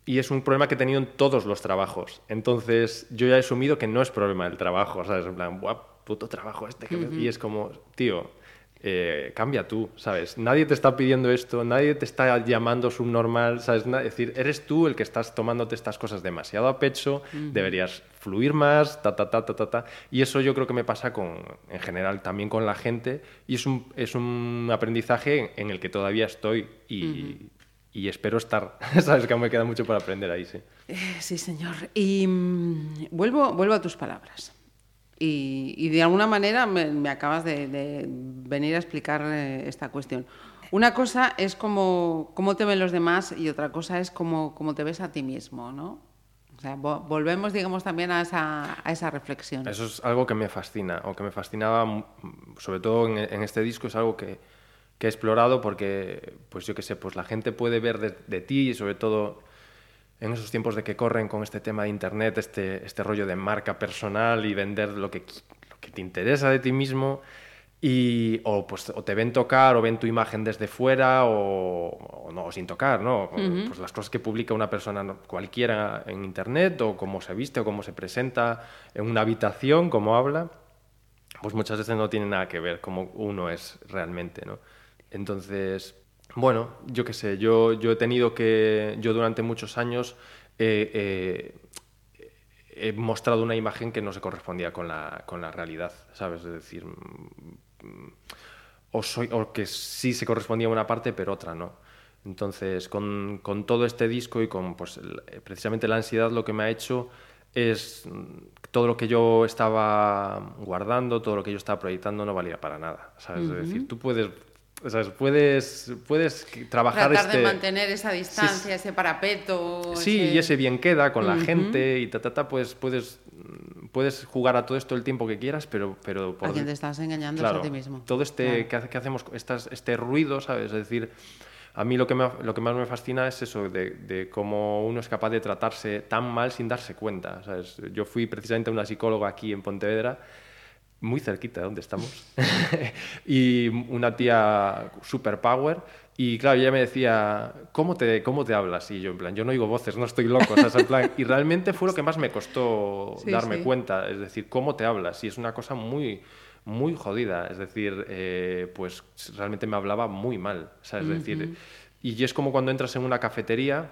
Speaker 4: y es un problema que he tenido en todos los trabajos. Entonces, yo ya he asumido que no es problema del trabajo, ¿sabes? En plan, "Buah, puto trabajo este. que me-". Y es como, tío, eh, cambia tú, ¿sabes? Nadie te está pidiendo esto, nadie te está llamando subnormal, ¿sabes? Es decir, eres tú el que estás tomándote estas cosas demasiado a pecho, deberías fluir más, ta, ta, ta, ta, ta, ta. Y eso yo creo que me pasa con, en general también con la gente y es un, es un aprendizaje en el que todavía estoy y, y espero estar, <laughs> ¿sabes? Que aún me queda mucho por aprender ahí, sí.
Speaker 3: Eh, Sí, señor. Y mm, vuelvo, vuelvo a tus palabras. Y, y de alguna manera me, me acabas de, de venir a explicar eh, esta cuestión. Una cosa es cómo, cómo te ven los demás y otra cosa es cómo, cómo te ves a ti mismo, ¿no? O sea, vo- volvemos, digamos, también a esa, a esa reflexión.
Speaker 4: Eso es algo que me fascina, o que me fascinaba, mm, sobre todo en, en este disco, es algo que, que he explorado porque, pues yo qué sé, pues la gente puede ver de, de ti y sobre todo en esos tiempos de que corren con este tema de internet, este, este rollo de marca personal y vender lo que, lo que te interesa de ti mismo. Y, o, pues, o te ven tocar o ven tu imagen desde fuera o, o no, o sin tocar, ¿no? Pues las cosas que publica una persona cualquiera en internet o cómo se viste o cómo se presenta en una habitación, cómo habla, pues muchas veces no tiene nada que ver cómo uno es realmente, ¿no? Entonces, bueno, yo qué sé, yo, yo he tenido que, yo durante muchos años eh, eh, he mostrado una imagen que no se correspondía con la, con la realidad, ¿sabes? Es decir, mm, o, soy, o que sí se correspondía a una parte, pero otra no. Entonces, con, con todo este disco y con pues, precisamente la ansiedad, lo que me ha hecho es mm, todo lo que yo estaba guardando, todo lo que yo estaba proyectando no valía para nada, ¿sabes? Es decir, tú puedes, ¿sabes? puedes, puedes trabajar
Speaker 3: Tratar
Speaker 4: este...
Speaker 3: de mantener esa distancia, ese parapeto.
Speaker 4: Sí,
Speaker 3: ese-
Speaker 4: y ese bien queda con la gente y ta, ta, ta, pues puedes, mm, puedes jugar a todo esto el tiempo que quieras, pero... pero
Speaker 3: A quien te estás engañando es
Speaker 4: claro,
Speaker 3: a ti mismo.
Speaker 4: Todo este
Speaker 3: Claro.
Speaker 4: que, hace- que hacemos, estas, este ruido, ¿sabes? Es decir, a mí lo que, me- lo que más me fascina es eso, de, de cómo uno es capaz de tratarse tan mal sin darse cuenta, ¿sabes? Yo fui precisamente una psicóloga aquí en Pontevedra, muy cerquita de donde estamos, <laughs> y una tía super power, y claro, ella me decía, ¿cómo te, ¿cómo te hablas? Y yo, en plan, yo no oigo voces, no estoy loco, ¿sabes? En plan, y realmente fue lo que más me costó
Speaker 3: Sí,
Speaker 4: darme
Speaker 3: sí.
Speaker 4: cuenta, es decir, ¿cómo te hablas? Y es una cosa muy, muy jodida, es decir, eh, pues realmente me hablaba muy mal. Es decir, y es como cuando entras en una cafetería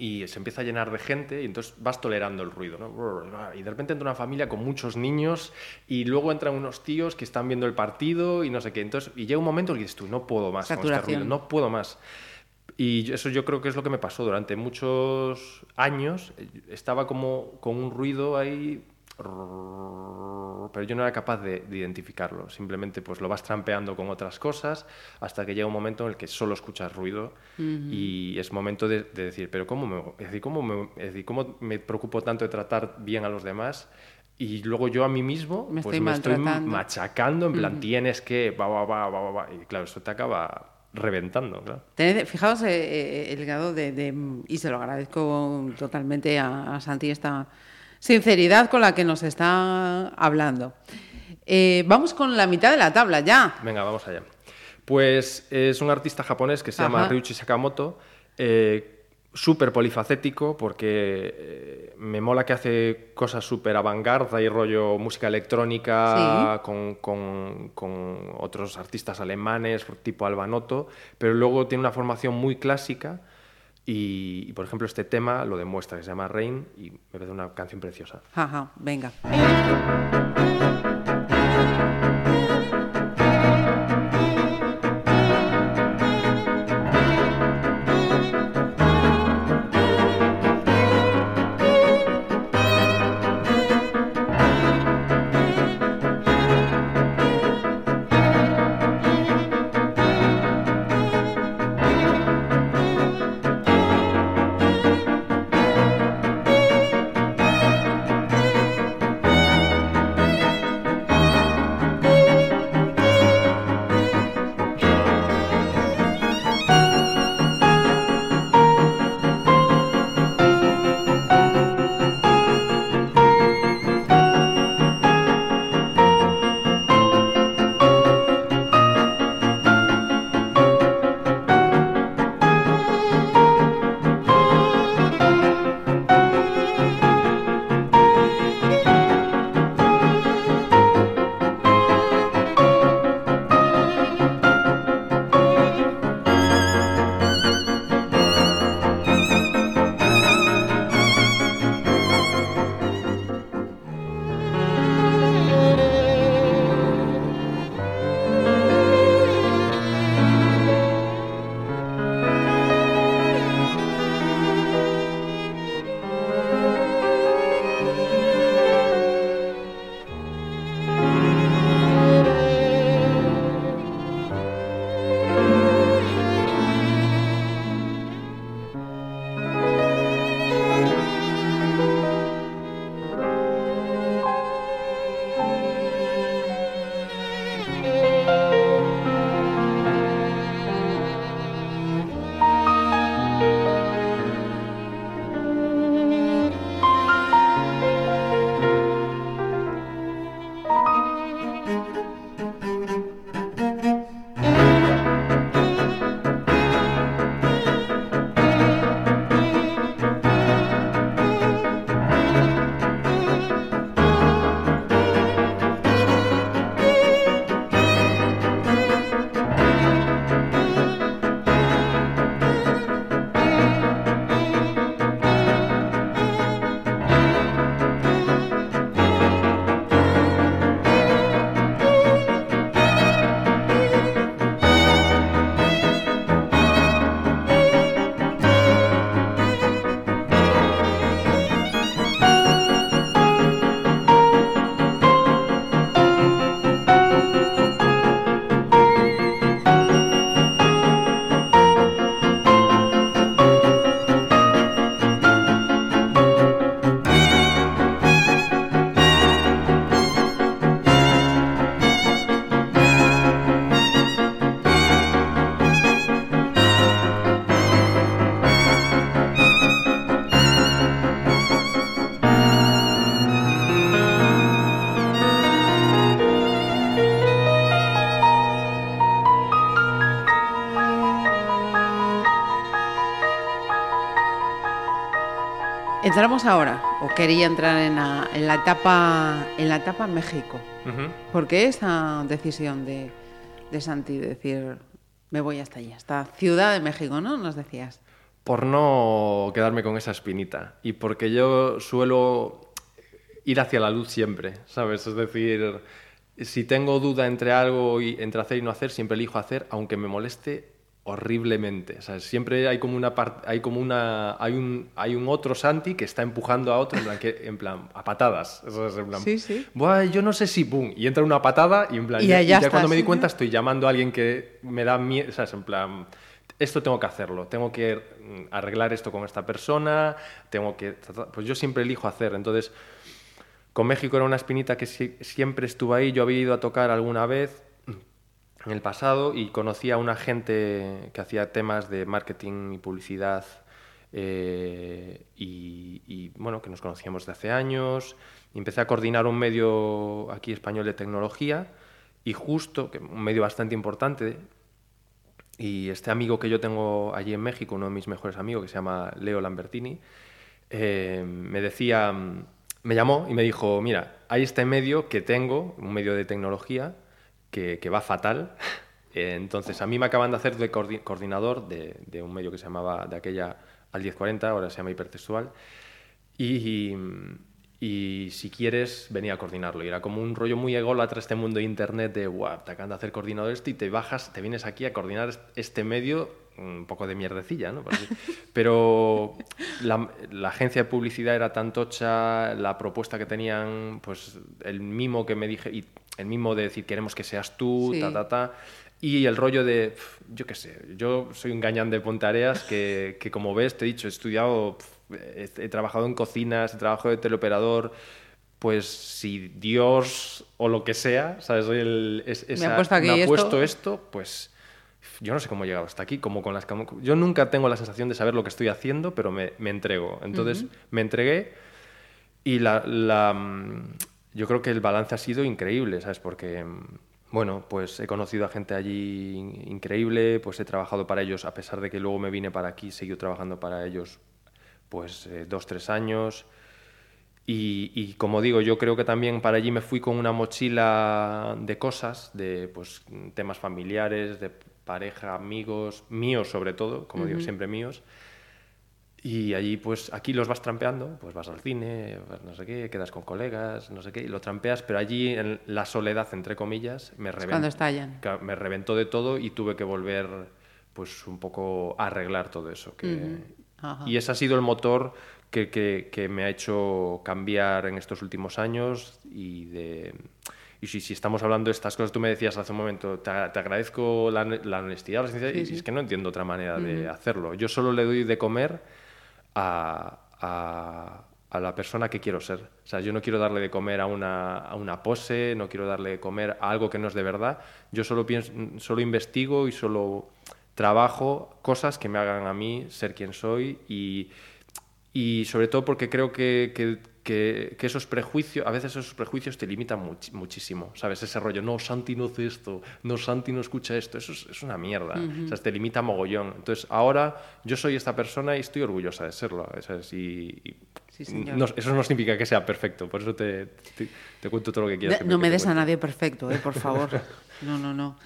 Speaker 4: y se empieza a llenar de gente y entonces vas tolerando el ruido, ¿no? Y de repente entra una familia con muchos niños y luego entran unos tíos que están viendo el partido y no sé qué. Entonces, y llega un momento que dices tú, no puedo más con este
Speaker 3: Saturación.
Speaker 4: ruido, no puedo más. Y eso yo creo que es lo que me pasó durante muchos años. Estaba como con un ruido ahí pero yo no era capaz de, de identificarlo. Simplemente pues lo vas trampeando con otras cosas hasta que llega un momento en el que solo escuchas ruido y es momento de, de decir, pero ¿cómo me, decir, ¿cómo, decir, ¿cómo me preocupo tanto de tratar bien a los demás? Y luego yo a mí mismo
Speaker 3: Me estoy
Speaker 4: machacando, en plan, tienes que, va, va, va, va, va. Y claro, eso te acaba reventando, claro.
Speaker 3: Fijaos el grado de, de- y se lo agradezco totalmente a, a Santi esta sinceridad con la que nos está hablando. Eh, vamos con la mitad de la tabla ya.
Speaker 4: Venga, vamos allá. Pues es un artista japonés que se llama. Ryuichi Sakamoto, eh, súper polifacético porque eh, me mola que hace cosas súper avant-garde y rollo música electrónica
Speaker 3: Sí.
Speaker 4: con, con- con otros artistas alemanes tipo Albanoto, pero luego tiene una formación muy clásica y, por ejemplo este tema lo demuestra, que se llama Rain y me parece una canción preciosa.
Speaker 3: Venga. Entramos ahora, o quería entrar en la, en la etapa en la etapa México. ¿Por qué esa decisión de, de Santi de decir me voy hasta allá, hasta Ciudad de México, ¿no? Nos decías.
Speaker 4: Por no quedarme con esa espinita y porque yo suelo ir hacia la luz siempre, ¿sabes? Es decir, si tengo duda entre algo y entre hacer y no hacer, siempre elijo hacer, aunque me moleste horriblemente. O sea, siempre hay como una parte, hay como una, hay un, hay un otro Santi que está empujando a otro en plan, que, en plan a patadas. Eso es en plan,
Speaker 3: Sí, sí.
Speaker 4: "Buah, yo no sé si pum y entra una patada y en plan,
Speaker 3: Y ya,
Speaker 4: y ya
Speaker 3: estás.
Speaker 4: cuando me di cuenta estoy llamando a alguien que me da miedo, ¿sabes? En plan, esto tengo que hacerlo, tengo que mm, arreglar esto con esta persona, tengo que, pues yo siempre elijo hacer, entonces. Con México era una espinita que si- siempre estuvo ahí. Yo había ido a tocar alguna vez en el pasado y conocí a una gente que hacía temas de marketing y publicidad eh, y, y, bueno, que nos conocíamos de hace años. Y empecé a coordinar un medio aquí español de tecnología y justo, que un medio bastante importante, y este amigo que yo tengo allí en México, uno de mis mejores amigos, que se llama Leo Lambertini, eh, me decía, mm, me llamó y me dijo, mira, hay este medio que tengo, un medio de tecnología, que, va fatal. Eh, Entonces, a mí me acaban de hacer de coordi- coordinador de, un medio que se llamaba de aquella al 1040, ahora se llama hipertextual. Y, y si quieres, venía a coordinarlo. Y era como un rollo muy ególatra este mundo de internet de, guau, te acaban de hacer coordinador esto y te bajas, te vienes aquí a coordinar est- este medio, un poco de mierdecilla, ¿no? Pero la, agencia de publicidad era tan tocha, la propuesta que tenían, pues el mimo que me dije, y el mimo de decir, queremos que seas tú,
Speaker 3: Sí.
Speaker 4: ta, ta, ta. Y el rollo de, yo qué sé, yo soy un gañán de Pontareas que, que como ves, te he dicho, he estudiado, he, he trabajado en cocinas, he trabajado de teleoperador, pues si Dios o lo que sea, ¿sabes? Soy el, es,
Speaker 3: Me ha
Speaker 4: esa-
Speaker 3: puesto aquí
Speaker 4: me ha
Speaker 3: esto.
Speaker 4: puesto esto, pues yo no sé cómo he llegado hasta aquí, como con las yo nunca tengo la sensación de saber lo que estoy haciendo, pero me, me entrego. Entonces me entregué y la, la, yo creo que el balance ha sido increíble, ¿sabes? Porque, mm, bueno, pues he conocido a gente allí in- increíble, pues he trabajado para ellos, a pesar de que luego me vine para aquí, seguido trabajando para ellos, pues eh, dos, tres años. Y, y como digo, yo creo que también para allí me fui con una mochila de cosas, de pues, temas familiares, de pareja, amigos, míos sobre todo, como digo, siempre míos. Y allí, pues, aquí los vas trampeando, pues vas al cine, vas no sé qué, quedas con colegas, no sé qué, y lo trampeas, pero allí en la soledad, entre comillas, me
Speaker 3: cuando
Speaker 4: reventó,
Speaker 3: estallan.
Speaker 4: me reventó de todo y tuve que volver, pues, un poco a arreglar todo eso. Que... Y ese ha sido el motor que, que- que me ha hecho cambiar en estos últimos años y de... Y si, si estamos hablando de estas cosas, tú me decías hace un momento, te, agra- te agradezco la, la honestidad, la sinceridad, y es que no entiendo otra manera de hacerlo. Yo solo le doy de comer a, la persona que quiero ser. O sea, yo no quiero darle de comer a una, a una pose, no quiero darle de comer a algo que no es de verdad. Yo solo, pienso, solo investigo y solo trabajo cosas que me hagan a mí ser quien soy y, y sobre todo porque creo que- que- que esos prejuicios, a veces esos prejuicios te limitan much- muchísimo, ¿sabes? Ese rollo, no, Santi no hace esto, no, Santi no escucha esto, eso es, es una mierda, o sea, te limita mogollón. Entonces, ahora yo soy esta persona y estoy orgullosa de serlo, ¿sabes? Y, y
Speaker 3: Sí,
Speaker 4: no- eso no significa que sea perfecto, por eso te, te- te cuento todo lo que quieras. que
Speaker 3: No me
Speaker 4: te
Speaker 3: des a nadie perfecto, eh, por favor. <laughs> No, no, no.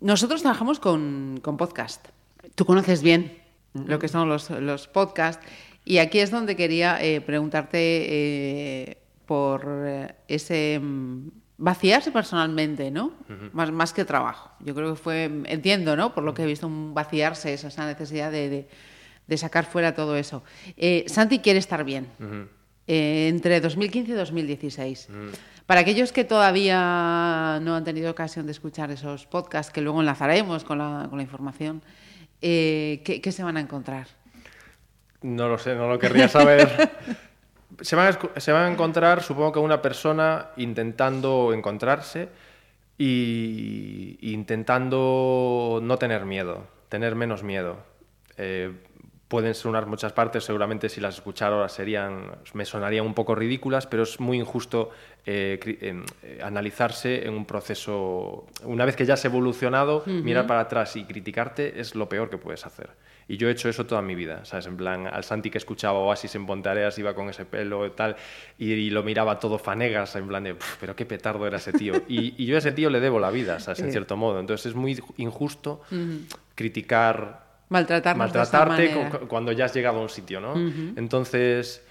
Speaker 3: Nosotros trabajamos con, con podcast. Tú conoces bien lo que son los, los podcasts. Y aquí es donde quería eh, preguntarte eh, por eh, ese mm, vaciarse personalmente, ¿no? más, más que trabajo. Yo creo que fue, entiendo, ¿no? Por lo que he visto, un vaciarse, esa, esa necesidad de, de- de sacar fuera todo eso. Eh, Santi quiere estar bien eh, entre 2015 y 2016. Para aquellos que todavía no han tenido ocasión de escuchar esos podcasts, que luego enlazaremos con la, con la información, eh, ¿qué, qué se van a encontrar?
Speaker 4: No lo sé, no lo querría saber. <laughs> se, van a, escu- se van a encontrar, supongo que una persona intentando encontrarse y intentando no tener miedo, tener menos miedo. Eh, pueden sonar muchas partes, seguramente si las escuchara ahora serían, me sonarían un poco ridículas, pero es muy injusto eh, eh, analizarse en un proceso, una vez que ya has evolucionado, mirar para atrás y criticarte es lo peor que puedes hacer. Y yo he hecho eso toda mi vida, ¿sabes? En plan, al Santi que escuchaba Oasis en Pontareas iba con ese pelo y tal, y, y lo miraba todo fanegas, en plan de, "Puf, pero qué petardo era ese tío. Y, y yo a ese tío le debo la vida, ¿sabes? En cierto modo. Entonces es muy injusto criticar
Speaker 3: Maltratarnos de esta
Speaker 4: maltratarte
Speaker 3: manera.
Speaker 4: cuando ya has llegado a un sitio, ¿no? Entonces,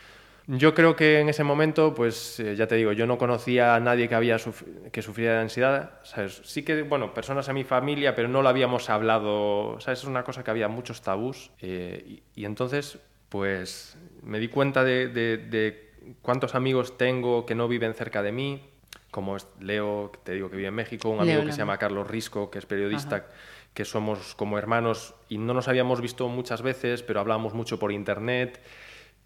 Speaker 4: Yo creo que en ese momento, pues eh, ya te digo, yo no conocía a nadie que, había suf- que sufriera de ansiedad. ¿sabes? Sí que, bueno, personas en mi familia, pero no lo habíamos hablado. ¿sabes? Es una cosa que había muchos tabús. eh, y, y entonces, pues me di cuenta de, de- de cuántos amigos tengo que no viven cerca de mí. Como Leo, que te digo que vive en México, un amigo
Speaker 3: Leo
Speaker 4: que se
Speaker 3: Lama.
Speaker 4: llama Carlos Risco, que es periodista, que somos como hermanos y no nos habíamos visto muchas veces, pero hablamos mucho por internet.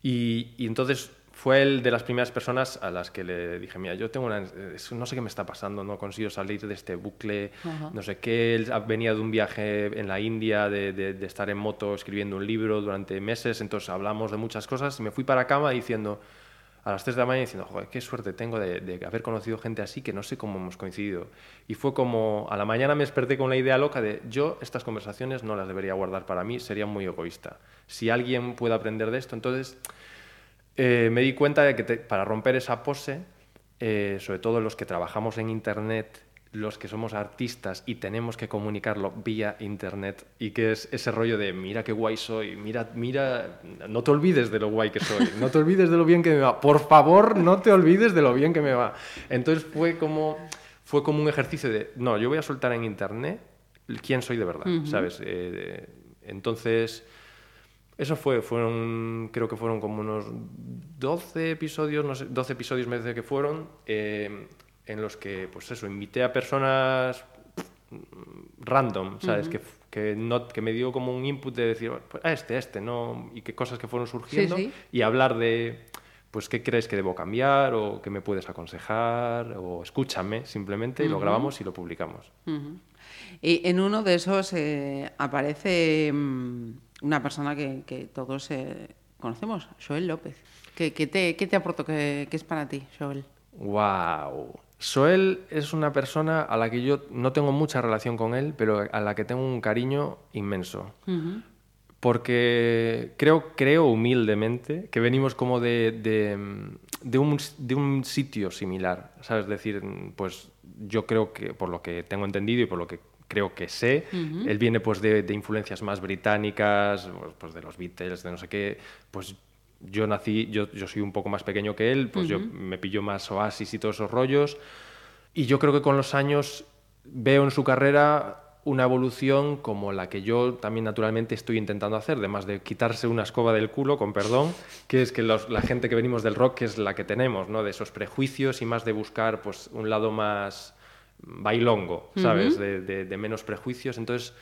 Speaker 4: Y, y entonces fue él de las primeras personas a las que le dije, mira, yo tengo una, no sé qué me está pasando, no consigo salir de este bucle, no sé qué. Él venía de un viaje en la India, de, de- de estar en moto escribiendo un libro durante meses, entonces hablamos de muchas cosas y me fui para cama diciendo, a las 3 de la mañana diciendo, joder, qué suerte tengo de, haber conocido gente así que no sé cómo hemos coincidido. Y fue como, a la mañana me desperté con la idea loca de, yo estas conversaciones no las debería guardar para mí, sería muy egoísta. Si alguien puede aprender de esto, entonces eh, me di cuenta de que para romper esa pose, eh, sobre todo los que trabajamos en Internet, los que somos artistas y tenemos que comunicarlo vía Internet, y que es ese rollo de mira qué guay soy, mira, mira, no te olvides de lo guay que soy, no te olvides de lo bien que me va, por favor, no te olvides de lo bien que me va. Entonces fue como, fue como un ejercicio de, no, yo voy a soltar en Internet quién soy de verdad, ¿sabes? Eh, entonces... Eso fue, fueron, creo que fueron como unos 12 episodios, no sé, 12 episodios me parece que fueron, eh, en los que, pues eso, invité a personas mm, random, ¿sabes? que, que, no, que me dio como un input de decir, pues, a este, a este, ¿no? Y qué cosas que fueron surgiendo
Speaker 3: sí.
Speaker 4: y hablar de, pues, qué crees que debo cambiar o qué me puedes aconsejar o escúchame simplemente y lo grabamos y lo publicamos.
Speaker 3: Y en uno de esos eh, aparece mm, una persona que, que todos eh, conocemos, Joel López. ¿Qué, qué te, qué te aportó? ¿Qué, qué es para ti, Joel?
Speaker 4: Wow. Soel es una persona a la que yo no tengo mucha relación con él, pero a la que tengo un cariño inmenso. Porque creo, creo humildemente que venimos como de, de, de un, de un sitio similar. ¿Sabes? Es decir, pues yo creo que, por lo que tengo entendido y por lo que creo que sé, él viene pues de, de influencias más británicas, pues, pues de los Beatles, de no sé qué. Pues yo nací, yo, yo soy un poco más pequeño que él, pues yo me pillo más Oasis y todos esos rollos. Y yo creo que con los años veo en su carrera una evolución como la que yo también naturalmente estoy intentando hacer, además de quitarse una escoba del culo, con perdón, que es que los- la gente que venimos del rock que es la que tenemos, ¿no? De esos prejuicios y más de buscar pues un lado más bailongo, ¿sabes? de, de- de menos prejuicios. Entonces,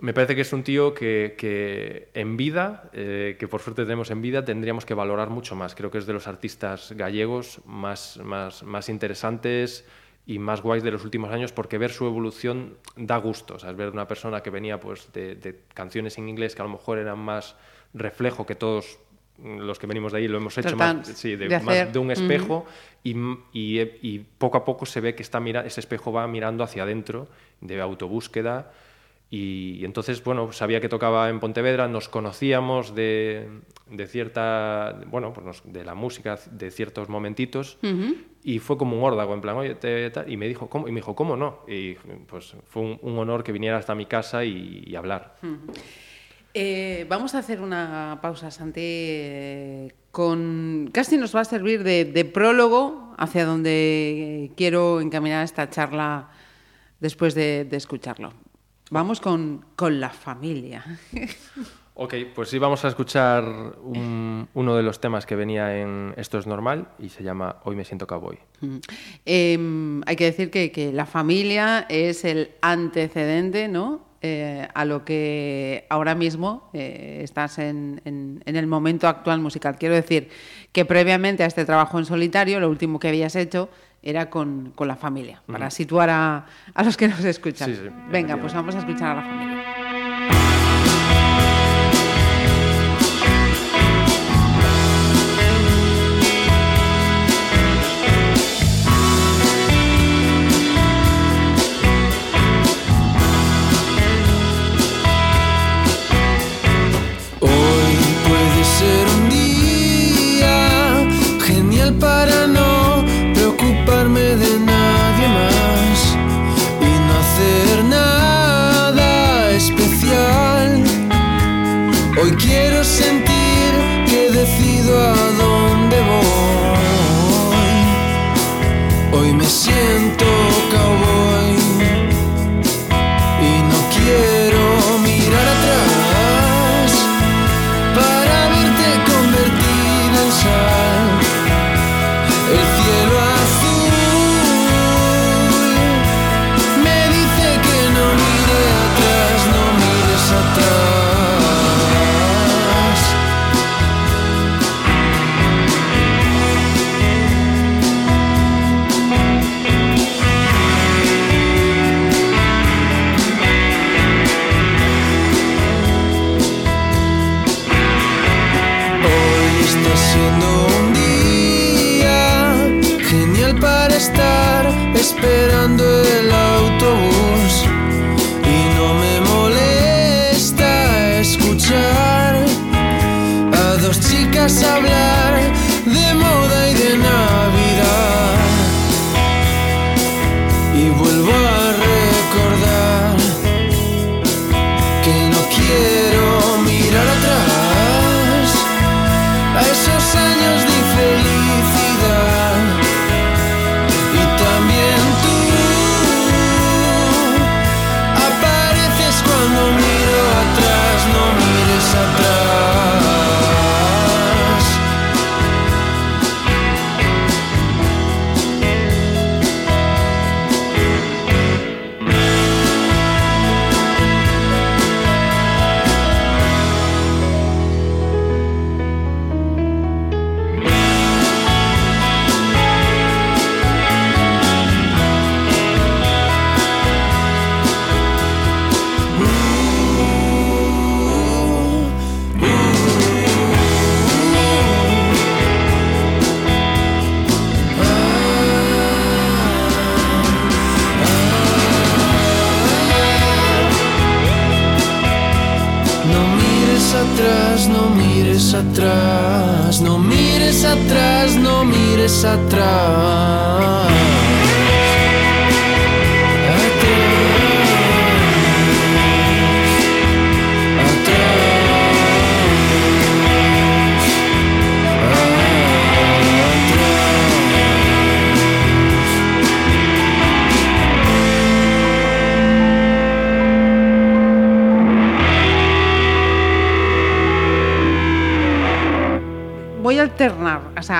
Speaker 4: me parece que es un tío que, que en vida, eh, que por suerte tenemos en vida, tendríamos que valorar mucho más. Creo que es de los artistas gallegos más, más, más interesantes y más guays de los últimos años porque ver su evolución da gusto. O sea, es ver una persona que venía pues, de, de canciones en inglés que a lo mejor eran más reflejo que todos los que venimos de ahí lo hemos hecho más, sí, de,
Speaker 3: de
Speaker 4: más de un espejo y, y, y poco a poco se ve que está mira, ese espejo va mirando hacia adentro de autobúsqueda y, y entonces, bueno, sabía que tocaba en Pontevedra, nos conocíamos de, de cierta, bueno, pues nos- de la música, de ciertos momentitos, y fue como un órdago, en plan, oye, te- tal", y me dijo, ¿cómo? Y me dijo, ¿cómo no? Y pues fue un, un honor que viniera hasta mi casa y, y hablar.
Speaker 3: Eh, vamos a hacer una pausa, Santi. eh, con casi nos va a servir de, de prólogo hacia donde quiero encaminar esta charla después de, de escucharlo. Vamos con, con la familia. <laughs>
Speaker 4: Ok, pues sí, vamos a escuchar un- uno de los temas que venía en Esto es normal y se llama Hoy me siento cowboy.
Speaker 3: Mm. Eh, hay que decir que, que la familia es el antecedente, ¿no? Eh, a lo que ahora mismo eh, estás en, en- en el momento actual musical. Quiero decir que previamente a este trabajo en solitario, lo último que habías hecho era con, con la familia, para situar a, a los que nos escuchan.
Speaker 4: Sí, sí,
Speaker 3: Venga, pues vamos a escuchar a la familia.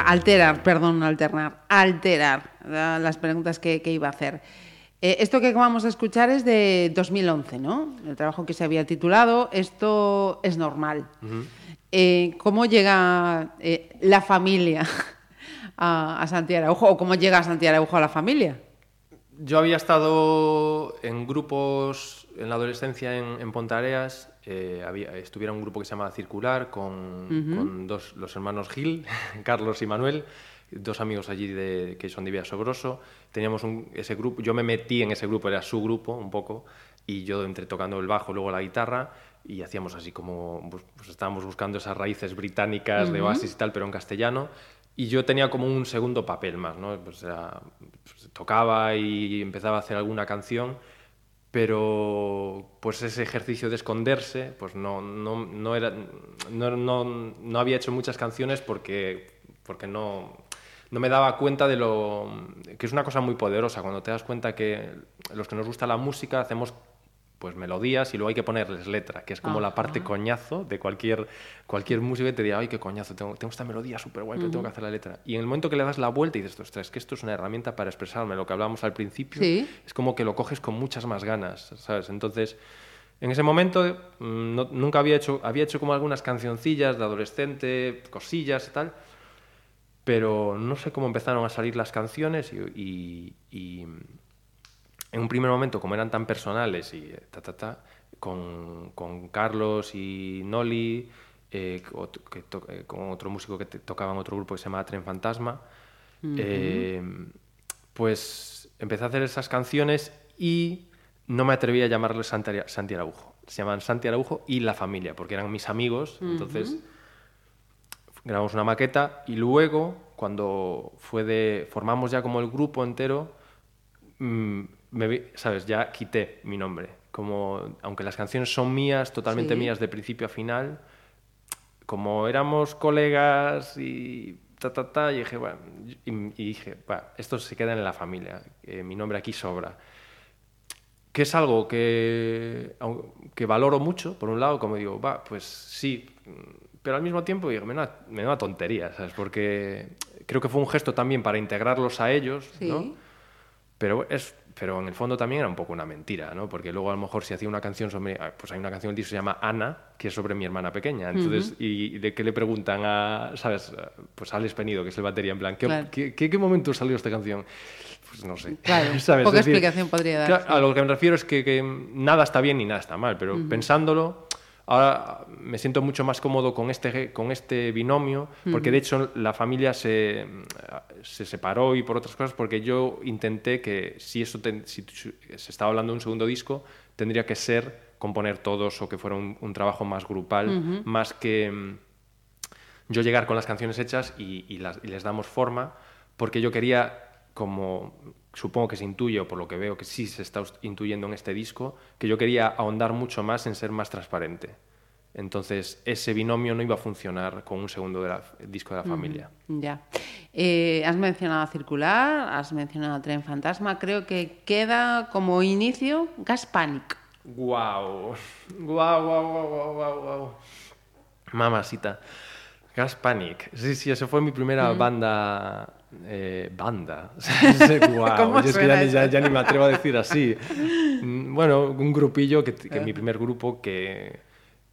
Speaker 3: Alterar, perdón, no alternar, alterar las preguntas que, que iba a hacer. Eh, esto que vamos a escuchar es de 2011, ¿no? El trabajo que se había titulado Esto es normal. Eh, ¿Cómo llega eh, la familia <laughs> a, a Santiago Araujo? ¿O cómo llega Santiago Araujo a la familia?
Speaker 4: Yo había estado en grupos en la adolescencia en, en Pontareas. eh, había, estuviera un grupo que se llamaba Circular con, con dos, los hermanos Gil, <laughs> Carlos y Manuel, dos amigos allí de, que son de Villasobroso. Teníamos un- ese grupo, yo me metí en ese grupo, era su grupo un poco, y yo entre tocando el bajo, luego la guitarra, y hacíamos así como, pues, pues estábamos buscando esas raíces británicas de Oasis y tal, pero en castellano. Y yo tenía como un segundo papel más, ¿no? Pues era- pues tocaba y empezaba a hacer alguna canción, pero pues ese ejercicio de esconderse, pues no, no, no, era, no, no, había hecho muchas canciones porque, porque no me daba cuenta de lo... que es una cosa muy poderosa, cuando te das cuenta que los que nos gusta la música hacemos pues melodías y luego hay que ponerles letra, que es como la parte coñazo de cualquier, cualquier músico que te diga, ay, qué coñazo, tengo, tengo esta melodía súper guay, pero tengo que hacer la letra. Y en el momento que le das la vuelta y dices, ostras, es que esto es una herramienta para expresarme, lo que hablábamos al principio,
Speaker 3: Sí.
Speaker 4: es como que lo coges con muchas más ganas, ¿sabes? Entonces, en ese momento mm, no- nunca había hecho, había hecho como algunas cancioncillas de adolescente, cosillas y tal, pero no sé cómo empezaron a salir las canciones y, y- y, en un primer momento, como eran tan personales y eh, ta, ta, ta, con, con Carlos y Noli, eh, ot- que to- eh, con otro músico que te- tocaba en otro grupo que se llama Tren Fantasma, eh, pues empecé a hacer esas canciones y no me atreví a llamarles Santi, Santi Araujo. Se llaman Santi Araujo y La Familia, porque eran mis amigos, entonces grabamos una maqueta y luego, cuando fue de. formamos ya como el grupo entero, mm, me ¿sabes? Ya quité mi nombre. Como, aunque las canciones son mías, totalmente
Speaker 3: Sí.
Speaker 4: mías de principio a final, como éramos colegas y ta, ta, ta, y dije, bueno, y, y dije, "Va, esto se queda en la familia, eh, mi nombre aquí sobra. Que es algo que, que valoro mucho, por un lado, como digo, va, pues sí, pero al mismo tiempo digo, menuda, menuda tontería, ¿sabes? Porque creo que fue un gesto también para integrarlos a ellos,
Speaker 3: Sí.
Speaker 4: ¿no? Pero, es, pero en el fondo también era un poco una mentira, ¿no? Porque luego a lo mejor si hacía una canción sobre... ah, Pues hay una canción que se llama Ana, que es sobre mi hermana pequeña. Entonces, y, y de qué le preguntan a, ¿sabes? Pues a Alex Penido, que es el batería, en plan, ¿qué,
Speaker 3: Claro.
Speaker 4: ¿qué, qué, qué momento salió esta canción? Pues no sé.
Speaker 3: Claro, <laughs>
Speaker 4: ¿sabes?
Speaker 3: poca
Speaker 4: decir,
Speaker 3: explicación podría dar,
Speaker 4: claro,
Speaker 3: sí.
Speaker 4: A lo que me refiero es que, que nada está bien ni nada está mal, pero pensándolo, ahora me siento mucho más cómodo con este, con este binomio, porque de hecho la familia se, se separó y por otras cosas, porque yo intenté que si eso ten- si se estaba hablando de un segundo disco, tendría que ser componer todos o que fuera un, un trabajo más grupal, más que mm, yo llegar con las canciones hechas y, y las- y les damos forma, porque yo quería, como supongo que se intuye, o por lo que veo que sí se está intuyendo en este disco, que yo quería ahondar mucho más en ser más transparente. Entonces, ese binomio no iba a funcionar con un segundo de la- disco de la familia.
Speaker 3: Ya. Eh, has mencionado Circular, has mencionado Tren Fantasma. Creo que queda como inicio Gas Panic.
Speaker 4: Guau, guau, guau, guau, guau, guau. Mamacita. Gas Panic. Sí, sí, esa fue mi primera banda. Eh, banda. <laughs> <laughs> Guau,
Speaker 3: ¿Cómo
Speaker 4: yo es que
Speaker 3: suena
Speaker 4: ya, ni- ya- ni me atrevo a decir así. <laughs> Mm, Bueno, un grupillo que, que mi primer grupo que.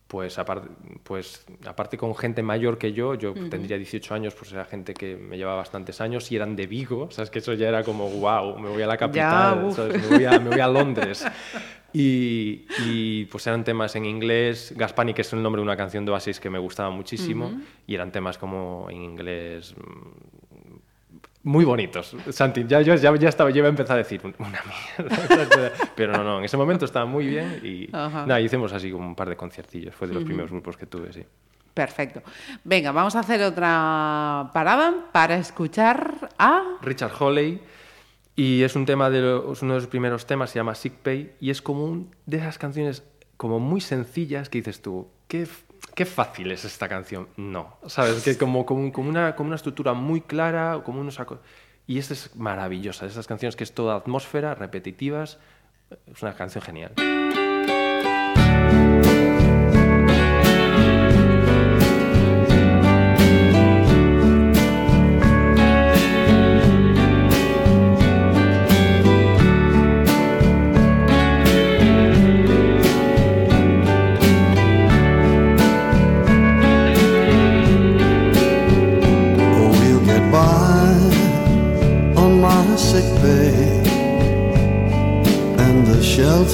Speaker 4: Pues aparte, pues aparte con gente mayor que yo, yo tendría 18 años, pues era gente que me llevaba bastantes años y eran de Vigo, sabes que eso ya era como, wow, me voy a la capital. Me, voy a, me voy a Londres. Y, y, pues eran temas en inglés. Gaspani, que es el nombre de una canción de Oasis que me gustaba muchísimo. Y eran temas como en inglés. Muy bonitos. Santi, ya, yo ya, ya estaba, yo iba a empezar a decir "Un- una mierda. <laughs> Pero no, no, en ese momento estaba muy bien y nada, hicimos así como un par de conciertillos. Fue de los primeros grupos que tuve, sí.
Speaker 3: Perfecto. Venga, vamos a hacer otra parada para escuchar a...
Speaker 4: Richard Hawley y es un tema de lo- es uno de los primeros temas, se llama Sick Pay y es como un, de esas canciones como muy sencillas que dices tú, qué, qué fácil es esta canción. No, sabes que como, como, como una, como una estructura muy clara, como unos y esta es maravillosa, esas canciones que es toda atmósfera, repetitivas, es una canción genial.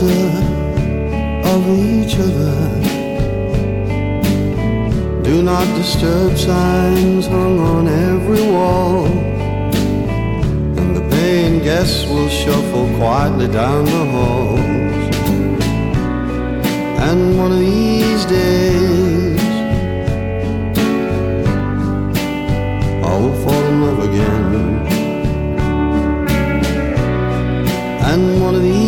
Speaker 7: Shelter of each other. Do not disturb signs hung on every wall. And the paying guests will shuffle quietly down the halls. And one of these days I will fall in love again. And one of these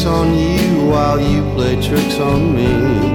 Speaker 7: tricks on you while you play tricks on me.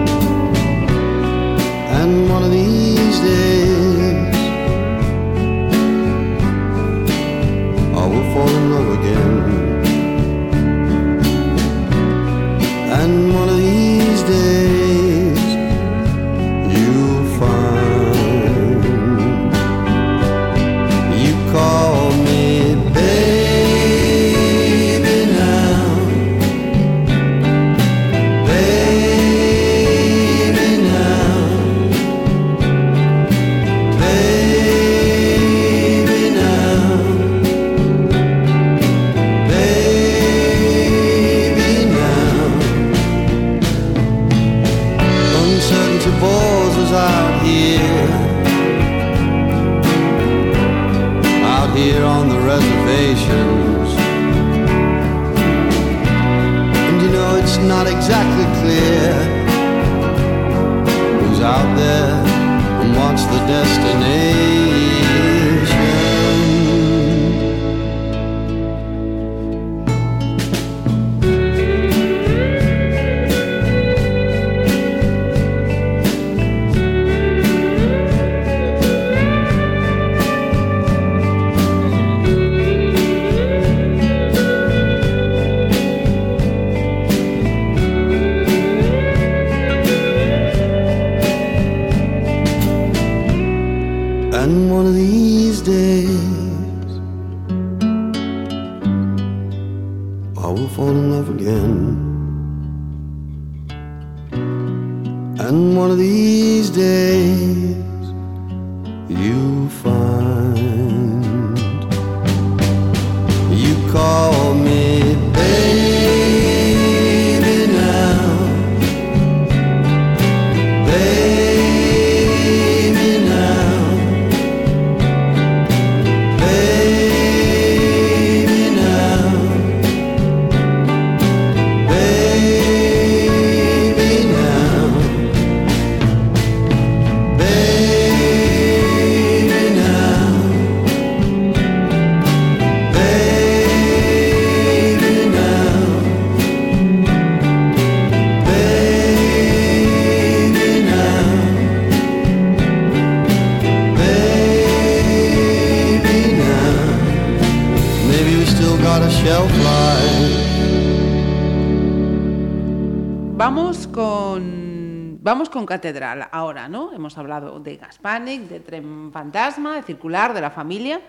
Speaker 3: Catedral ahora, ¿no? Hemos hablado de Gaspanic, de Tren Fantasma, de Circular, de la familia.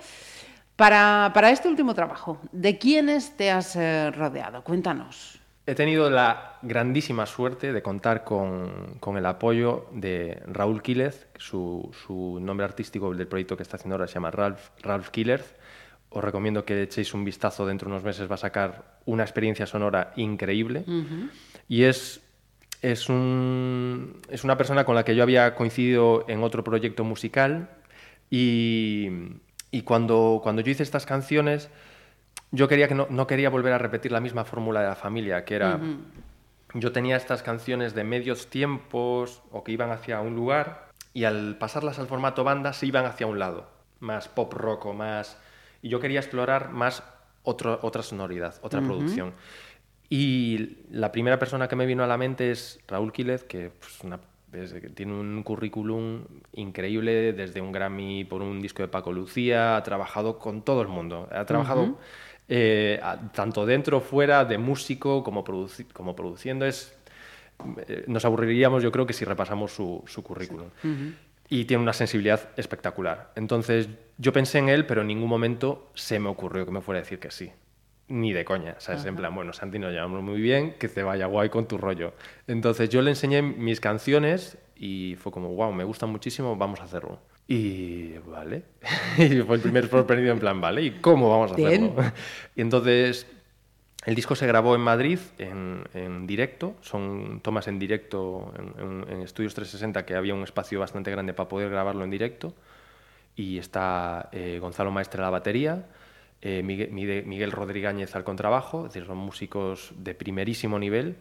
Speaker 3: Para, para este último trabajo, ¿de quiénes te has eh, rodeado? Cuéntanos.
Speaker 4: He tenido la grandísima suerte de contar con, con el apoyo de Raúl Quílez, su, su nombre artístico del proyecto que está haciendo ahora se llama Ralph, Ralph Quílez. Os recomiendo que echéis un vistazo, dentro de unos meses va a sacar una experiencia sonora increíble. Y es, es, un- es una persona con la que yo había coincidido en otro proyecto musical y, y cuando, cuando yo hice estas canciones, yo quería que no, no quería volver a repetir la misma fórmula de la familia, que era, yo tenía estas canciones de medios tiempos o que iban hacia un lugar y al pasarlas al formato banda se iban hacia un lado, más pop rock o más... Y yo quería explorar más otro- otra sonoridad, otra producción. Y la primera persona que me vino a la mente es Raúl Quílez, que pues, una- es- tiene un currículum increíble, desde un Grammy por un disco de Paco Lucía, ha trabajado con todo el mundo, ha trabajado eh, a- tanto dentro, fuera, de músico, como, produci- como produciendo. Es, eh, nos aburriríamos, yo creo, que si repasamos su, su currículum. Y tiene una sensibilidad espectacular. Entonces, yo pensé en él, pero en ningún momento se me ocurrió que me fuera a decir que sí. Ni de coña. O sea, es en plan, bueno, Santi, nos llevamos muy bien, que te vaya guay con tu rollo. Entonces, yo le enseñé mis canciones y fue como, wow, me gustan muchísimo, vamos a hacerlo. Y vale. <laughs> y fue el primer sorprendido en plan, vale, ¿y cómo vamos a hacerlo?
Speaker 3: Bien. <laughs>
Speaker 4: y entonces, el disco se grabó en Madrid en, en directo, son tomas en directo en Estudios 360, que había un espacio bastante grande para poder grabarlo en directo. Y está eh, Gonzalo Maestre a la batería, eh, Miguel, Miguel Rodríguez al contrabajo, es decir, son músicos de primerísimo nivel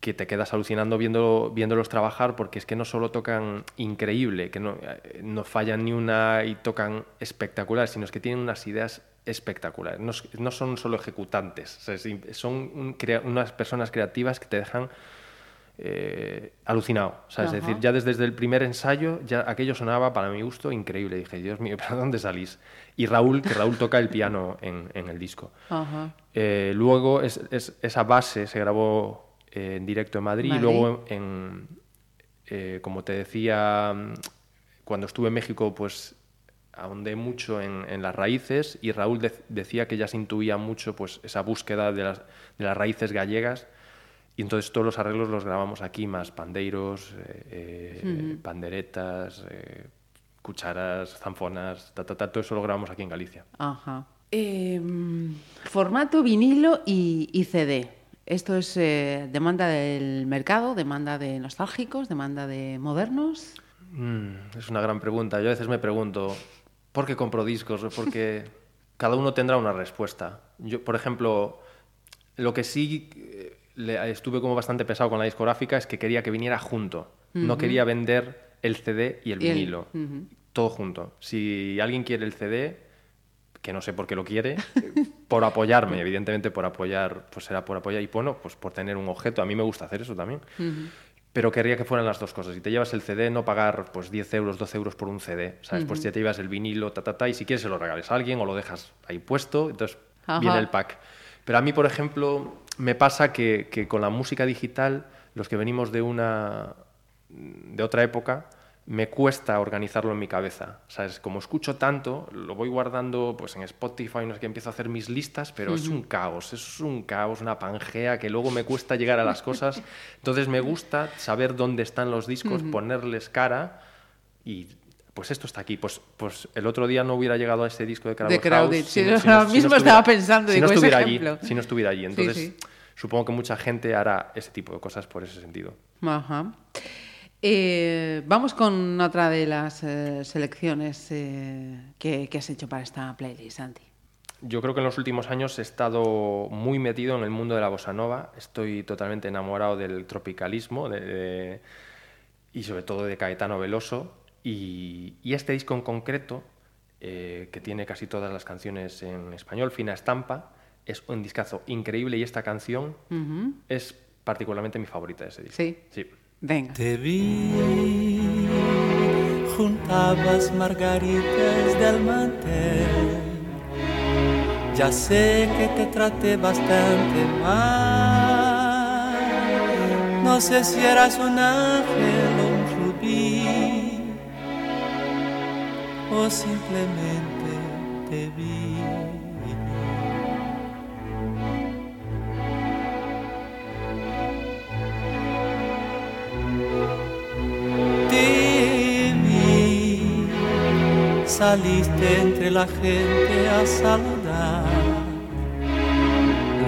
Speaker 4: que te quedas alucinando viendo, viéndolos trabajar porque es que no solo tocan increíble, que no, eh, no fallan ni una y tocan espectacular, sino es que tienen unas ideas espectaculares. No, no son solo ejecutantes, o sea, son un crea- unas personas creativas que te dejan eh, alucinado. O sea, es decir, ya desde, desde el primer ensayo, ya aquello sonaba para mi gusto increíble. Dije, Dios mío, <laughs> ¿pero dónde salís? Y Raúl, que Raúl toca el piano en, en el disco.
Speaker 3: Ajá.
Speaker 4: Eh, luego es- es- esa base se grabó eh, en directo en Madrid,
Speaker 3: Madrid.
Speaker 4: y luego en, eh, como te decía, cuando estuve en México, pues ahondé mucho en, en las raíces y Raúl de- decía que ya se intuía mucho pues esa búsqueda de las, de las raíces gallegas y entonces todos los arreglos los grabamos aquí, más pandeiros, eh, eh, panderetas, eh, cucharas, zanfonas, ta, ta, ta, todo eso lo grabamos aquí en Galicia.
Speaker 3: Ajá. Em, formato vinilo y, y CD. Esto es demanda del mercado, demanda de nostálgicos, demanda de modernos.
Speaker 4: Mm, es una gran pregunta. Yo a veces me pregunto, ¿por qué compro discos? Porque <laughs> cada uno tendrá una respuesta. Yo, por ejemplo, lo que sí le- estuve como bastante pesado con la discográfica es que quería que viniera junto. No quería vender el CD y el
Speaker 3: Y el-
Speaker 4: vinilo. Todo junto. Si alguien quiere el CD, que no sé por qué lo quiere, <laughs> por apoyarme, evidentemente por apoyar, pues será por apoyar y bueno, pues por tener un objeto. A mí me gusta hacer eso también. Pero querría que fueran las dos cosas. Si te llevas el CD, no pagar pues 10 euros, 12 euros por un CD. ¿sabes? Pues ya te llevas el vinilo, ta, ta, ta, y si quieres se lo regales a alguien o lo dejas ahí puesto, entonces
Speaker 3: Ajá.
Speaker 4: viene el pack. Pero a mí, por ejemplo, me pasa que, que con la música digital, los que venimos de una de otra época, me cuesta organizarlo en mi cabeza. ¿Sabes? Como escucho tanto, lo voy guardando pues en Spotify, no sé qué, empiezo a hacer mis listas, pero es un caos, es un caos, una pangea que luego me cuesta llegar a las cosas. <laughs> Entonces me gusta saber dónde están los discos, ponerles cara y pues esto está aquí. Pues, pues el otro día no hubiera llegado a este disco de Crowded
Speaker 3: De Crowded.
Speaker 4: House
Speaker 3: Sí,
Speaker 4: no-
Speaker 3: ahora
Speaker 4: no-
Speaker 3: mismo
Speaker 4: estuviera-
Speaker 3: estaba pensando,
Speaker 4: si
Speaker 3: digo,
Speaker 4: no
Speaker 3: ese
Speaker 4: estuviera allí,
Speaker 3: ejemplo.
Speaker 4: si no estuviera allí.
Speaker 3: Sí, sí.
Speaker 4: Supongo que mucha gente hará ese tipo de cosas por ese sentido.
Speaker 3: Ajá. Eh, vamos con otra de las eh, selecciones eh, que, que has hecho para esta playlist, Santi.
Speaker 4: Yo creo que en los últimos años he estado muy metido en el mundo de la bossa nova. Estoy totalmente enamorado del tropicalismo de- de- y sobre todo de Caetano Veloso. Y, y este disco en concreto, que tiene casi todas las canciones en español, Fina Estampa, es un discazo increíble y esta canción es particularmente mi favorita de ese disco.
Speaker 3: Sí.
Speaker 4: Sí.
Speaker 3: Venga.
Speaker 5: Te vi, juntabas margaritas del mantel,
Speaker 8: Ya sé que te traté bastante mal. No sé si eras un ángel o un rubí. O simplemente te vi. Saliste entre la gente a saludar.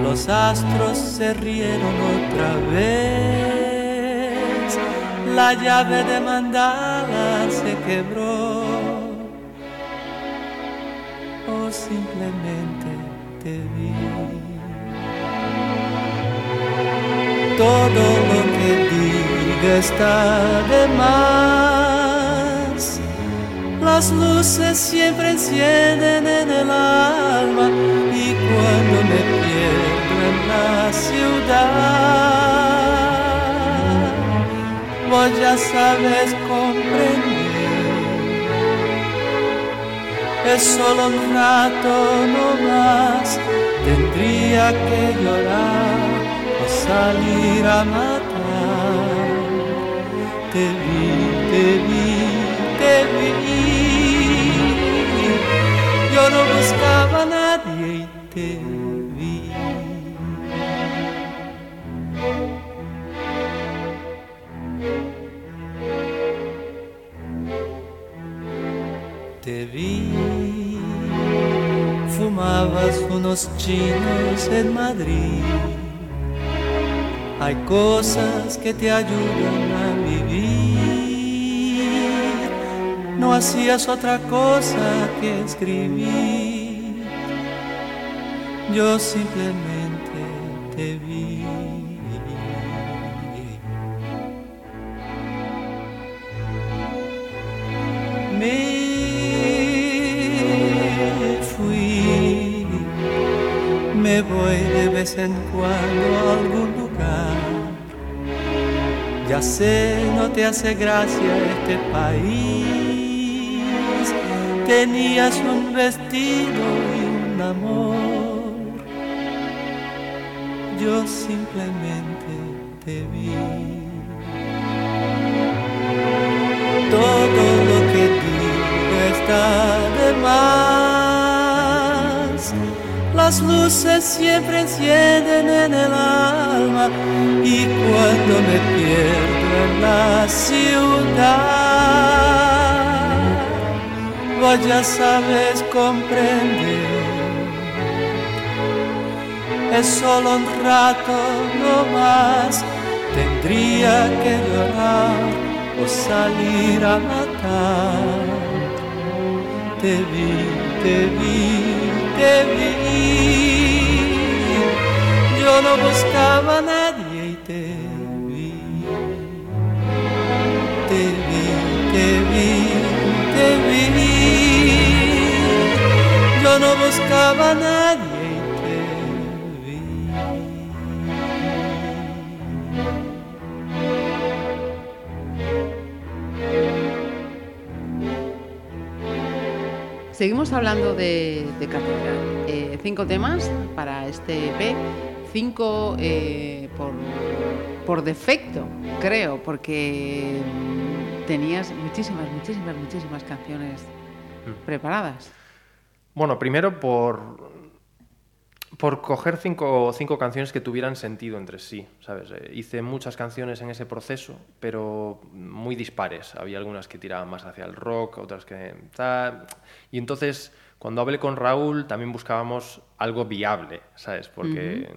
Speaker 8: Los astros se rieron otra vez. La llave de mandala se quebró. O simplemente te vi. Todo lo que diga está de más. Las luces siempre encienden en el alma y cuando me pierdo en la ciudad, vos ya sabes comprender. Es solo un rato no más, tendría que llorar o salir a matar. Te vi, te vi, te vi. No buscaba nadie y te vi. Te vi, fumabas unos chinos en Madrid. Hay cosas que te ayudan a vivir. Hacías otra cosa que escribir. Yo simplemente te vi. Me fui, me voy de vez en cuando a algún lugar. Ya sé, no te hace gracia este país. Tenías un vestido y un amor. Yo simplemente te vi. todo lo que diga está de más. Las luces siempre encienden en el alma y cuando me pierdo en la ciudad, vos ya sabes comprender. Es solo un rato no más, tendría que llorar o salir a matar. Te vi, te vi, te vi. Yo no buscaba a Yo no buscaba a nadie y te vi.
Speaker 3: Seguimos hablando de, de catedral. Eh, cinco temas para este EP, cinco eh, por, por defecto, creo, porque mm, tenías muchísimas, muchísimas, muchísimas canciones preparadas.
Speaker 4: Bueno, primero por, por coger cinco, cinco canciones que tuvieran sentido entre sí, ¿sabes? Eh, hice muchas canciones en ese proceso, pero muy dispares. Había algunas que tiraban más hacia el rock, otras que... Y entonces, cuando hablé con Raúl, también buscábamos algo viable, ¿sabes? Porque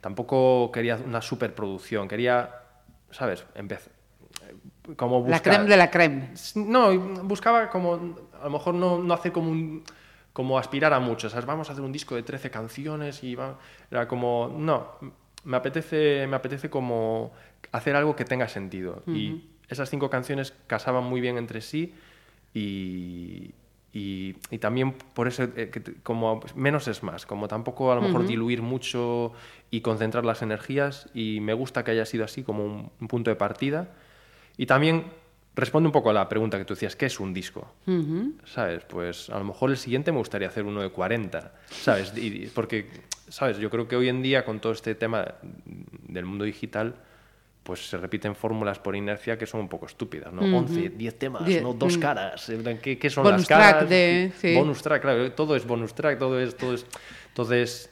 Speaker 4: tampoco quería una superproducción, quería, ¿sabes? Empezar... Como
Speaker 3: La
Speaker 4: buscar-
Speaker 3: creme de la creme.
Speaker 4: no, buscaba como, a lo mejor no, no hacer como un, como aspirar a mucho, ¿sabes? Vamos a hacer un disco de 13 canciones y va, era como, no, me apetece, me apetece como hacer algo que tenga sentido. Y esas cinco canciones casaban muy bien entre sí y, y, y también por eso, eh, que como menos es más, como tampoco a lo mejor diluir mucho y concentrar las energías y me gusta que haya sido así como un, un punto de partida. Y también responde un poco a la pregunta que tú decías, ¿qué es un disco? ¿Sabes? Pues a lo mejor el siguiente me gustaría hacer uno de 40, ¿sabes? Y- porque, ¿sabes? Yo creo que hoy en día con todo este tema del mundo digital, pues se repiten fórmulas por inercia que son un poco estúpidas, ¿no? 11, 10 temas,
Speaker 3: Die-
Speaker 4: ¿no? Dos
Speaker 3: mm.
Speaker 4: caras. ¿Qué, qué son
Speaker 3: Bonus
Speaker 4: las caras?
Speaker 3: track de- sí.
Speaker 4: Bonus track, claro. Todo es bonus track, todo es... Todo es entonces...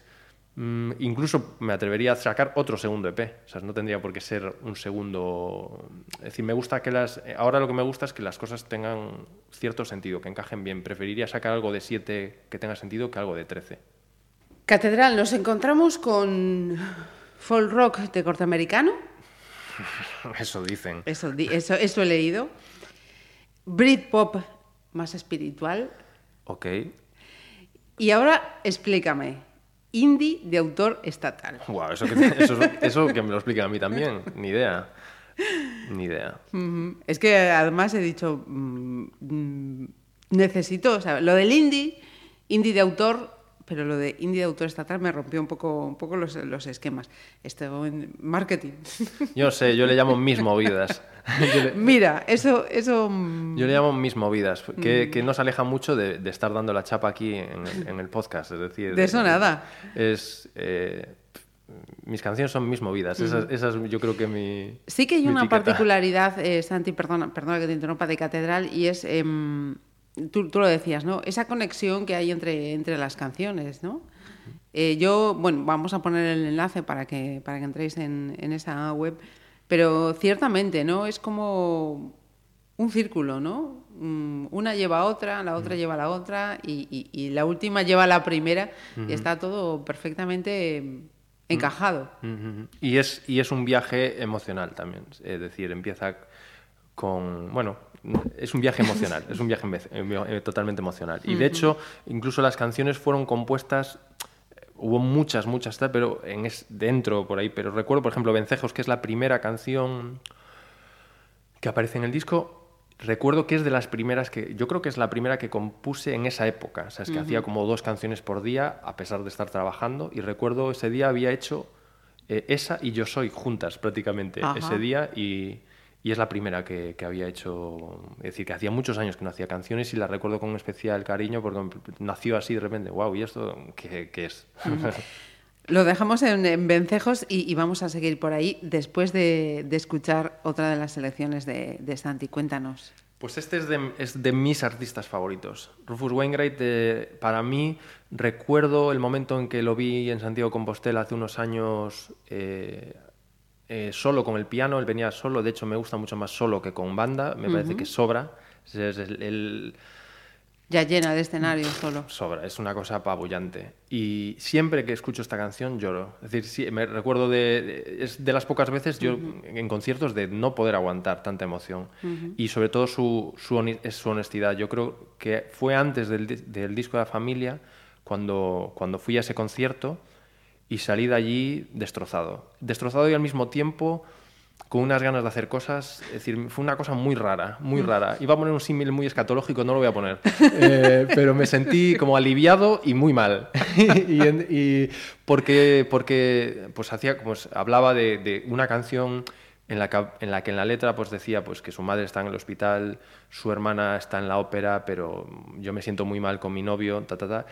Speaker 4: Mm, incluso me atrevería a sacar otro segundo EP. O sea, no tendría por qué ser un segundo. Es decir, me gusta que las. Ahora lo que me gusta es que las cosas tengan cierto sentido, que encajen bien. Preferiría sacar algo de 7 que tenga sentido que algo de 13.
Speaker 3: Catedral, nos encontramos con folk rock de corte americano. <laughs>
Speaker 4: Eso dicen.
Speaker 3: Eso, di- eso, eso he leído. Britpop más espiritual.
Speaker 4: Ok.
Speaker 3: Y ahora explícame. Indie de autor estatal.
Speaker 4: Wow, eso que, eso, eso que me lo expliquen a mí también. Ni idea. Ni idea.
Speaker 3: Es que además he dicho, mm, mm, necesito, o sea, lo del indie, indie de autor, pero lo de indie de autor estatal me rompió un poco, un poco los, los esquemas. Esto en marketing. <laughs>
Speaker 4: Yo sé, yo le llamo mis movidas. <laughs> Le-
Speaker 3: Mira, eso, eso. mm,
Speaker 4: Yo le llamo mis movidas, que, que nos aleja mucho de, de estar dando la chapa aquí en el, en el podcast. Es decir,
Speaker 3: De eso nada.
Speaker 4: Es, eh, mis canciones son mis movidas. Esa, esa es, yo creo que mi.
Speaker 3: Sí que hay
Speaker 4: mi
Speaker 3: una
Speaker 4: etiqueta.
Speaker 3: particularidad, eh, Santi, perdona, perdona que te interrumpa, de Catedral, y es, em, tú, tú lo decías, ¿no? Esa conexión que hay entre, entre las canciones, ¿no? Eh, yo, bueno, vamos a poner el enlace para que, para que entréis en, en esa web, pero ciertamente, ¿no? Es como un círculo, ¿no? Mm, Una lleva a otra, la otra lleva a la otra, y, y- y la última lleva a la primera, y está todo perfectamente encajado.
Speaker 4: Y es, y es un viaje emocional también. Es decir, empieza con. Bueno, es un viaje emocional, es un viaje eh, totalmente emocional. Y de hecho, incluso las canciones fueron compuestas. Hubo muchas, muchas, pero en es, dentro por ahí. Pero recuerdo, por ejemplo, Vencejos, que es la primera canción que aparece en el disco. Recuerdo que es de las primeras que. Yo creo que es la primera que compuse en esa época. O sea, es que hacía como dos canciones por día, a pesar de estar trabajando. Y recuerdo ese día había hecho eh, esa y Yo Soy juntas prácticamente
Speaker 3: Ajá.
Speaker 4: ese día. Y, y es la primera que, que había hecho. Es decir, que hacía muchos años que no hacía canciones y la recuerdo con especial cariño porque nació así de repente. ¡Wow! ¿Y esto qué, qué es? <laughs>
Speaker 3: Lo dejamos en, en vencejos y, y vamos a seguir por ahí después de, de escuchar otra de las selecciones de, de Santi. Cuéntanos.
Speaker 4: Pues este es de, es de mis artistas favoritos. Rufus Wainwright, eh, para mí, recuerdo el momento en que lo vi en Santiago Compostela hace unos años eh, eh, solo con el piano, él venía solo, de hecho me gusta mucho más solo que con banda, me parece que sobra. Es, es el- el-
Speaker 3: Ya llena de escenarios solo.
Speaker 4: sobra, es una cosa apabullante. Y siempre que escucho esta canción lloro. Es decir, sí, me recuerdo de, de- es de las pocas veces yo en conciertos de no poder aguantar tanta emoción. Y sobre todo su, su, su honestidad. Yo creo que fue antes del, del disco de la familia cuando, cuando fui a ese concierto y salí de allí destrozado. Destrozado y al mismo tiempo con unas ganas de hacer cosas, es decir, fue una cosa muy rara, muy rara. Iba a poner un símil muy escatológico, no lo voy a poner, <laughs> Eh, pero me sentí como aliviado y muy mal. <laughs> y, porque, porque pues hacía, pues, hablaba de, de una canción en la, que, en la que en la letra pues decía pues que su madre está en el hospital, su hermana está en la ópera, pero yo me siento muy mal con mi novio, ta, ta, ta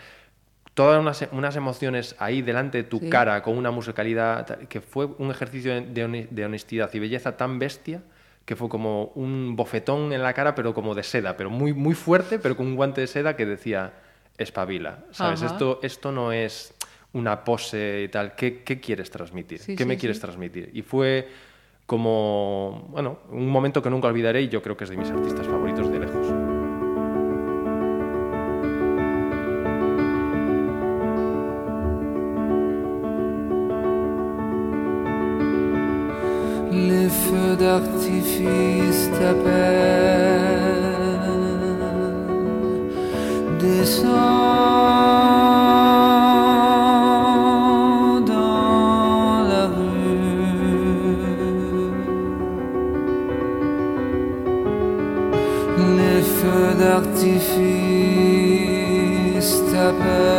Speaker 4: todas unas, unas emociones ahí delante de tu
Speaker 3: Sí.
Speaker 4: cara con una musicalidad que fue un ejercicio de, de hone- de honestidad y belleza tan bestia que fue como un bofetón en la cara pero como de seda pero muy muy fuerte pero con un guante de seda que decía espabila sabes
Speaker 3: Ajá.
Speaker 4: esto esto no es una pose y tal. Qué, qué quieres transmitir
Speaker 3: Sí,
Speaker 4: qué me quieres transmitir y fue como bueno un momento que nunca olvidaré y yo creo que es de mis artistas favoritos de
Speaker 8: feux d'artifice t'appellent. Descends dans la rue. Les feux d'artifice t'appellent.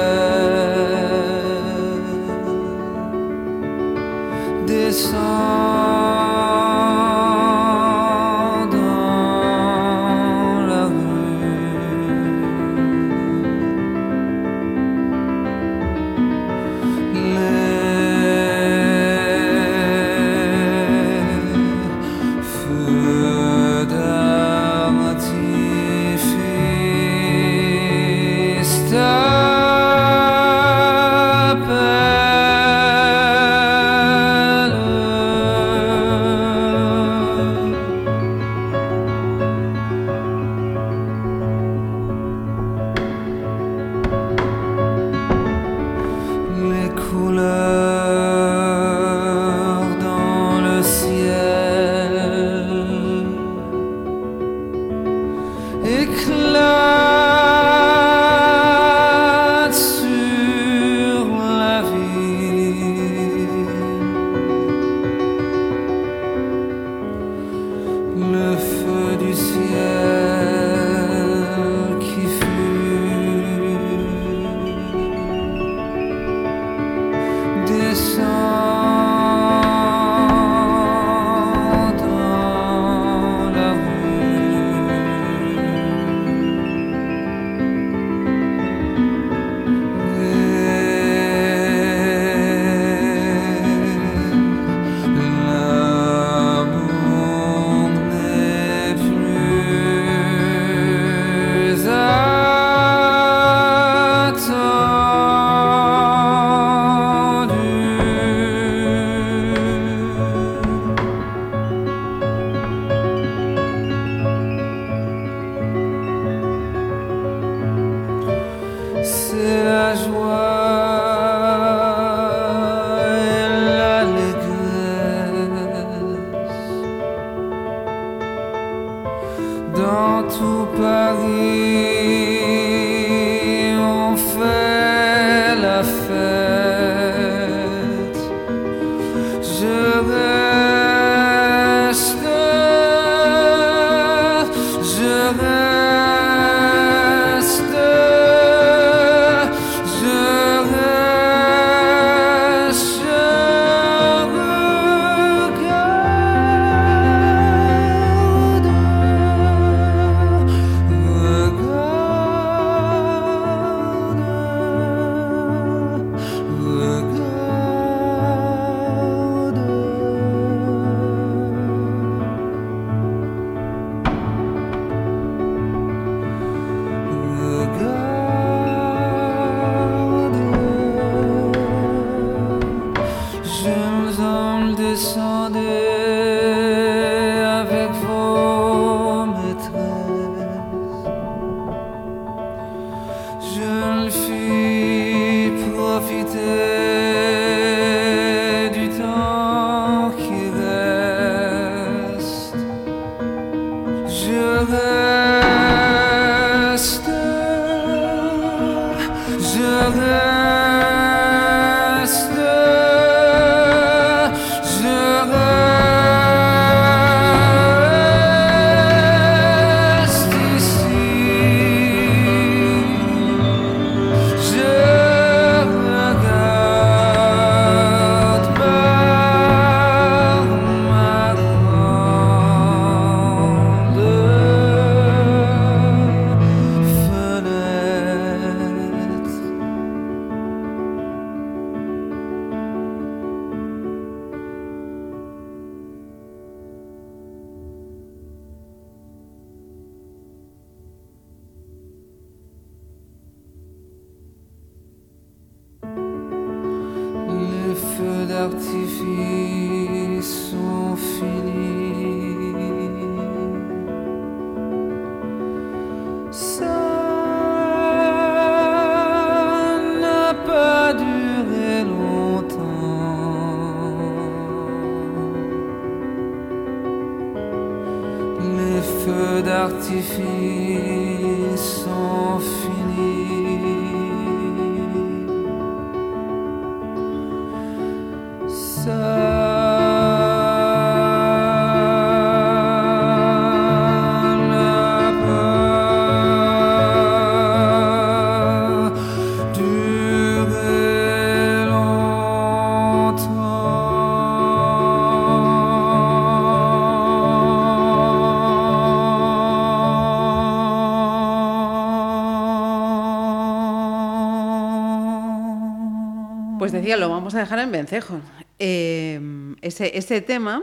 Speaker 3: Vamos a dejar en vencejo. Eh, ese, ese tema,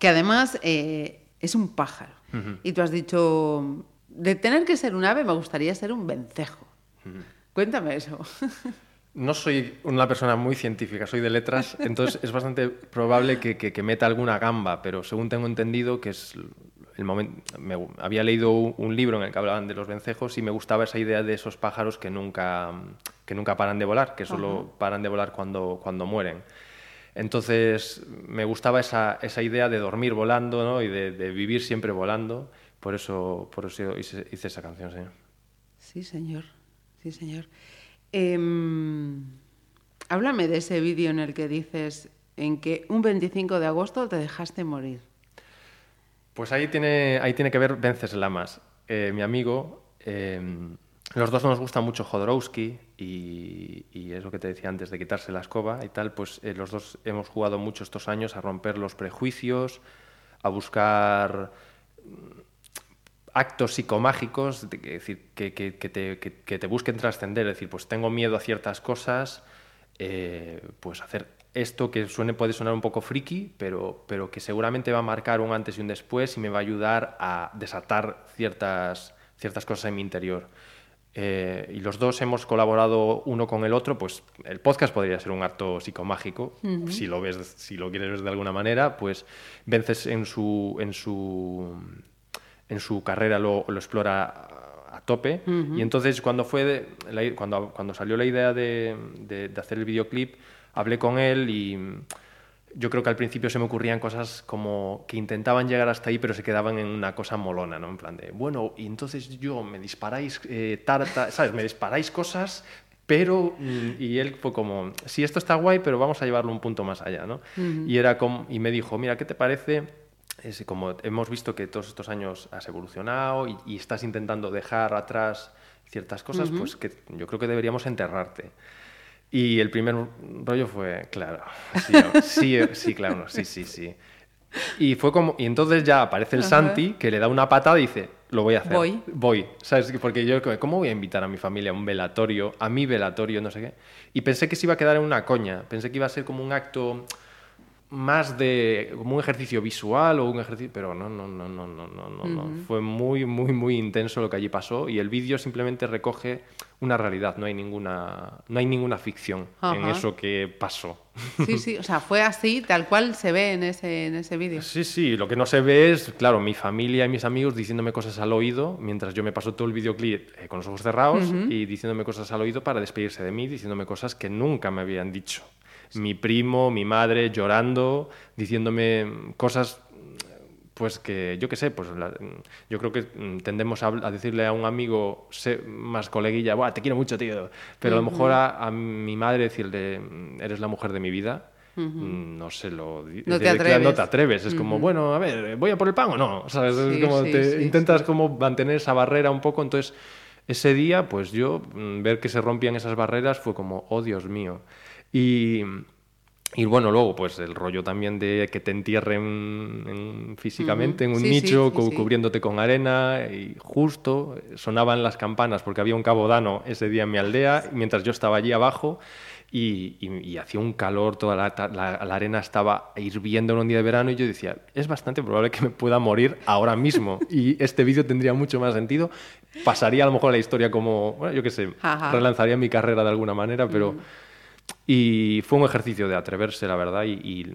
Speaker 3: que además eh, es un pájaro. Y tú has dicho, de tener que ser un ave, me gustaría ser un vencejo. Cuéntame eso. <laughs>
Speaker 4: No soy una persona muy científica, soy de letras, entonces es bastante probable que, que- que meta alguna gamba, pero según tengo entendido que es el momento... Me, había leído un, libro en el que hablaban de los vencejos y me gustaba esa idea de esos pájaros que nunca, que nunca paran de volar, que solo paran de volar cuando, cuando mueren. Entonces me gustaba esa, esa idea de dormir volando ¿no? y de, de vivir siempre volando, por eso, por eso hice, hice esa canción, sí.
Speaker 3: Sí, señor. Sí, señor. Em, háblame de ese vídeo en el que dices en que un 25 de agosto te dejaste morir.
Speaker 4: Pues ahí tiene, ahí tiene que ver Vences Lamas, eh, mi amigo. eh, los dos nos gusta mucho Jodorowsky y, y es lo que te decía antes de quitarse la escoba y tal, pues eh, los dos hemos jugado mucho estos años a romper los prejuicios, a buscar mm, actos psicomágicos, que, decir, que, te, que te busquen trascender, es decir, pues tengo miedo a ciertas cosas, eh, pues hacer esto que suene, puede sonar un poco friki, pero, pero que seguramente va a marcar un antes y un después y me va a ayudar a desatar ciertas, ciertas cosas en mi interior. Eh, y los dos hemos colaborado uno con el otro, pues el podcast podría ser un acto psicomágico, si lo ves, si lo quieres ver de alguna manera, pues Vences en su, en su, en su carrera lo, lo explora a, tope. Y entonces cuando, fue de- la- cuando, cuando salió la idea de, de- de hacer el videoclip, hablé con él y mm, yo creo que al principio se me ocurrían cosas como que intentaban llegar hasta ahí, pero se quedaban en una cosa molona, ¿no? En plan de, bueno, y entonces yo me disparáis eh, tarta, ¿sabes? Me disparáis cosas, pero mm, y él fue como sí esto está guay pero vamos a llevarlo un punto más allá no y era como y me dijo mira qué te parece es como hemos visto que todos estos años has evolucionado y, y estás intentando dejar atrás ciertas cosas pues que yo creo que deberíamos enterrarte y el primer rollo fue claro sí <laughs> sí, sí claro sí sí sí. Y fue como y entonces ya aparece el Santi que le da una patada y dice lo voy a hacer
Speaker 3: Voy.
Speaker 4: voy sabes porque yo cómo voy a invitar a mi familia a un velatorio a mi velatorio no sé qué y pensé que se iba a quedar en una coña pensé que iba a ser como un acto más de como un ejercicio visual o un ejercicio pero no no no no no no no, no. fue muy muy muy intenso lo que allí pasó y el vídeo simplemente recoge una realidad no hay ninguna no hay ninguna ficción en
Speaker 3: Ajá.
Speaker 4: eso que pasó
Speaker 3: Sí, sí, o sea, fue así, tal cual se ve en ese, en ese vídeo.
Speaker 4: Sí, sí, lo que no se ve es, claro, mi familia y mis amigos diciéndome cosas al oído, mientras yo me paso todo el videoclip eh, con los ojos cerrados y diciéndome cosas al oído para despedirse de mí, diciéndome cosas que nunca me habían dicho. Mi primo, mi madre llorando, diciéndome cosas pues que yo qué sé, pues la- yo creo que mm, tendemos a, a decirle a un amigo se- más coleguilla, Buah, te quiero mucho, tío. Pero a lo mejor a, a mi madre decirle, mm, eres la mujer de mi vida, mm, no se lo
Speaker 3: No te atreves.
Speaker 4: no te atreves. Es como, bueno, a ver, ¿voy a por el pan o no? ¿Sabes? Es como
Speaker 3: sí,
Speaker 4: te
Speaker 3: sí,
Speaker 4: intentas como mantener esa barrera un poco. Entonces, ese día, pues yo, ver que se rompían esas barreras fue como, oh Dios mío. Y, y bueno, luego, pues el rollo también de que te entierren en- físicamente en un
Speaker 3: Sí,
Speaker 4: nicho,
Speaker 3: sí,
Speaker 4: cu-
Speaker 3: sí.
Speaker 4: cubriéndote con arena, y justo sonaban las campanas porque había un cabodano ese día en mi aldea, mientras yo estaba allí abajo. Y, y- y hacía un calor, toda la, la- la arena estaba hirviendo en un día de verano y yo decía, es bastante probable que me pueda morir ahora mismo <laughs> y este vídeo tendría mucho más sentido, pasaría a lo mejor la historia como, bueno, yo qué sé,
Speaker 3: Ajá.
Speaker 4: relanzaría mi carrera de alguna manera, pero... Y fue un ejercicio de atreverse, la verdad, y, y-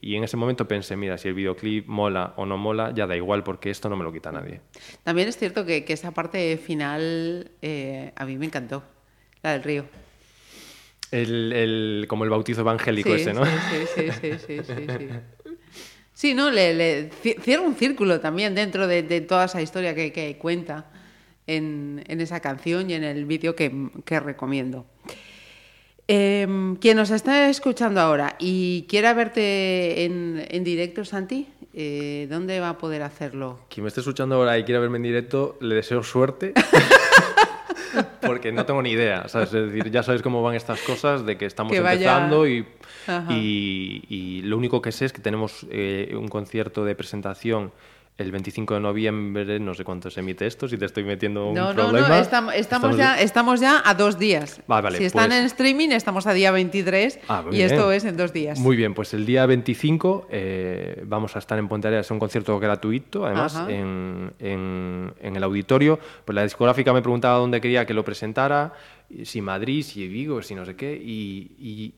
Speaker 4: y en ese momento pensé, mira, si el videoclip mola o no mola, ya da igual porque esto no me lo quita nadie.
Speaker 3: También es cierto que, que esa parte final eh, a mí me encantó, la del río.
Speaker 4: El, el- como el bautizo evangélico
Speaker 3: sí,
Speaker 4: ese, ¿no?
Speaker 3: Sí, sí, sí, sí, sí, sí, sí. Sí, ¿no? Le, le ci- cierra un círculo también dentro de, de toda esa historia que, que cuenta en, en esa canción y en el vídeo que, que recomiendo. Em, quien nos está escuchando ahora y quiera verte en, en directo, Santi, eh, ¿dónde va a poder hacerlo?
Speaker 4: Quien me esté escuchando ahora y quiera verme en directo, le deseo suerte. <laughs> Porque no tengo ni idea, ¿sabes? Es decir, ya sabes cómo van estas cosas, de que estamos
Speaker 3: Que
Speaker 4: empezando y, y, y lo único que sé es que tenemos eh, un concierto de presentación el 25 de noviembre, no sé cuánto se emite esto, si te estoy metiendo un
Speaker 3: No, no,
Speaker 4: problema.
Speaker 3: no, estam- estamos, ya, estamos ya a dos días.
Speaker 4: Vale, vale,
Speaker 3: si están
Speaker 4: pues-
Speaker 3: en streaming, estamos a día 23
Speaker 4: Ah,
Speaker 3: y esto es en dos días.
Speaker 4: Muy bien, pues el día 25 eh, vamos a estar en Ponteareas, es un concierto gratuito, además, en, en- en el auditorio. Pues la discográfica me preguntaba dónde quería que lo presentara, si Madrid, si Vigo, si no sé qué, y, y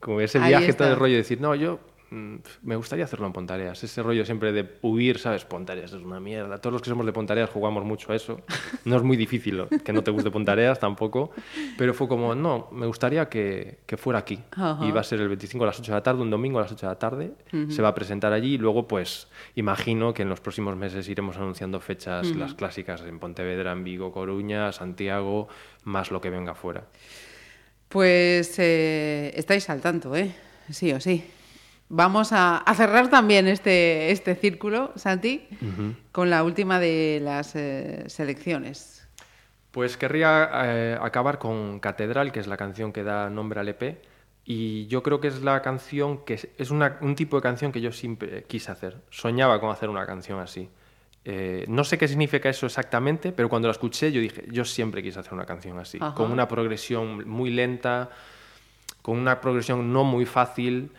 Speaker 4: como ese
Speaker 3: Ahí
Speaker 4: viaje
Speaker 3: está.
Speaker 4: todo el rollo de decir, no, yo me gustaría hacerlo en Pontareas, ese rollo siempre de huir, ¿sabes? Pontareas es una mierda, todos los que somos de Pontareas jugamos mucho a eso, no es muy difícil ¿no? que no te guste Pontareas tampoco, pero fue como, no, me gustaría que, que fuera aquí,
Speaker 3: Ajá.
Speaker 4: y va a ser el 25 a las 8 de la tarde, un domingo a las 8 de la tarde, se va a presentar allí y luego pues imagino que en los próximos meses iremos anunciando fechas, las clásicas en Pontevedra, en Vigo, Coruña, Santiago, más lo que venga fuera.
Speaker 3: Pues eh, estáis al tanto, ¿eh? Sí o sí. Vamos a, a cerrar también este, este círculo, Santi, con la última de las eh, selecciones.
Speaker 4: Pues querría eh, acabar con Catedral, que es la canción que da nombre al EP. Y yo creo que es la canción que es, es una- un tipo de canción que yo siempre quise hacer. Soñaba con hacer una canción así. Eh, no sé qué significa eso exactamente, pero cuando la escuché yo dije, yo siempre quise hacer una canción así,
Speaker 3: Ajá.
Speaker 4: con una progresión muy lenta, con una progresión no muy fácil,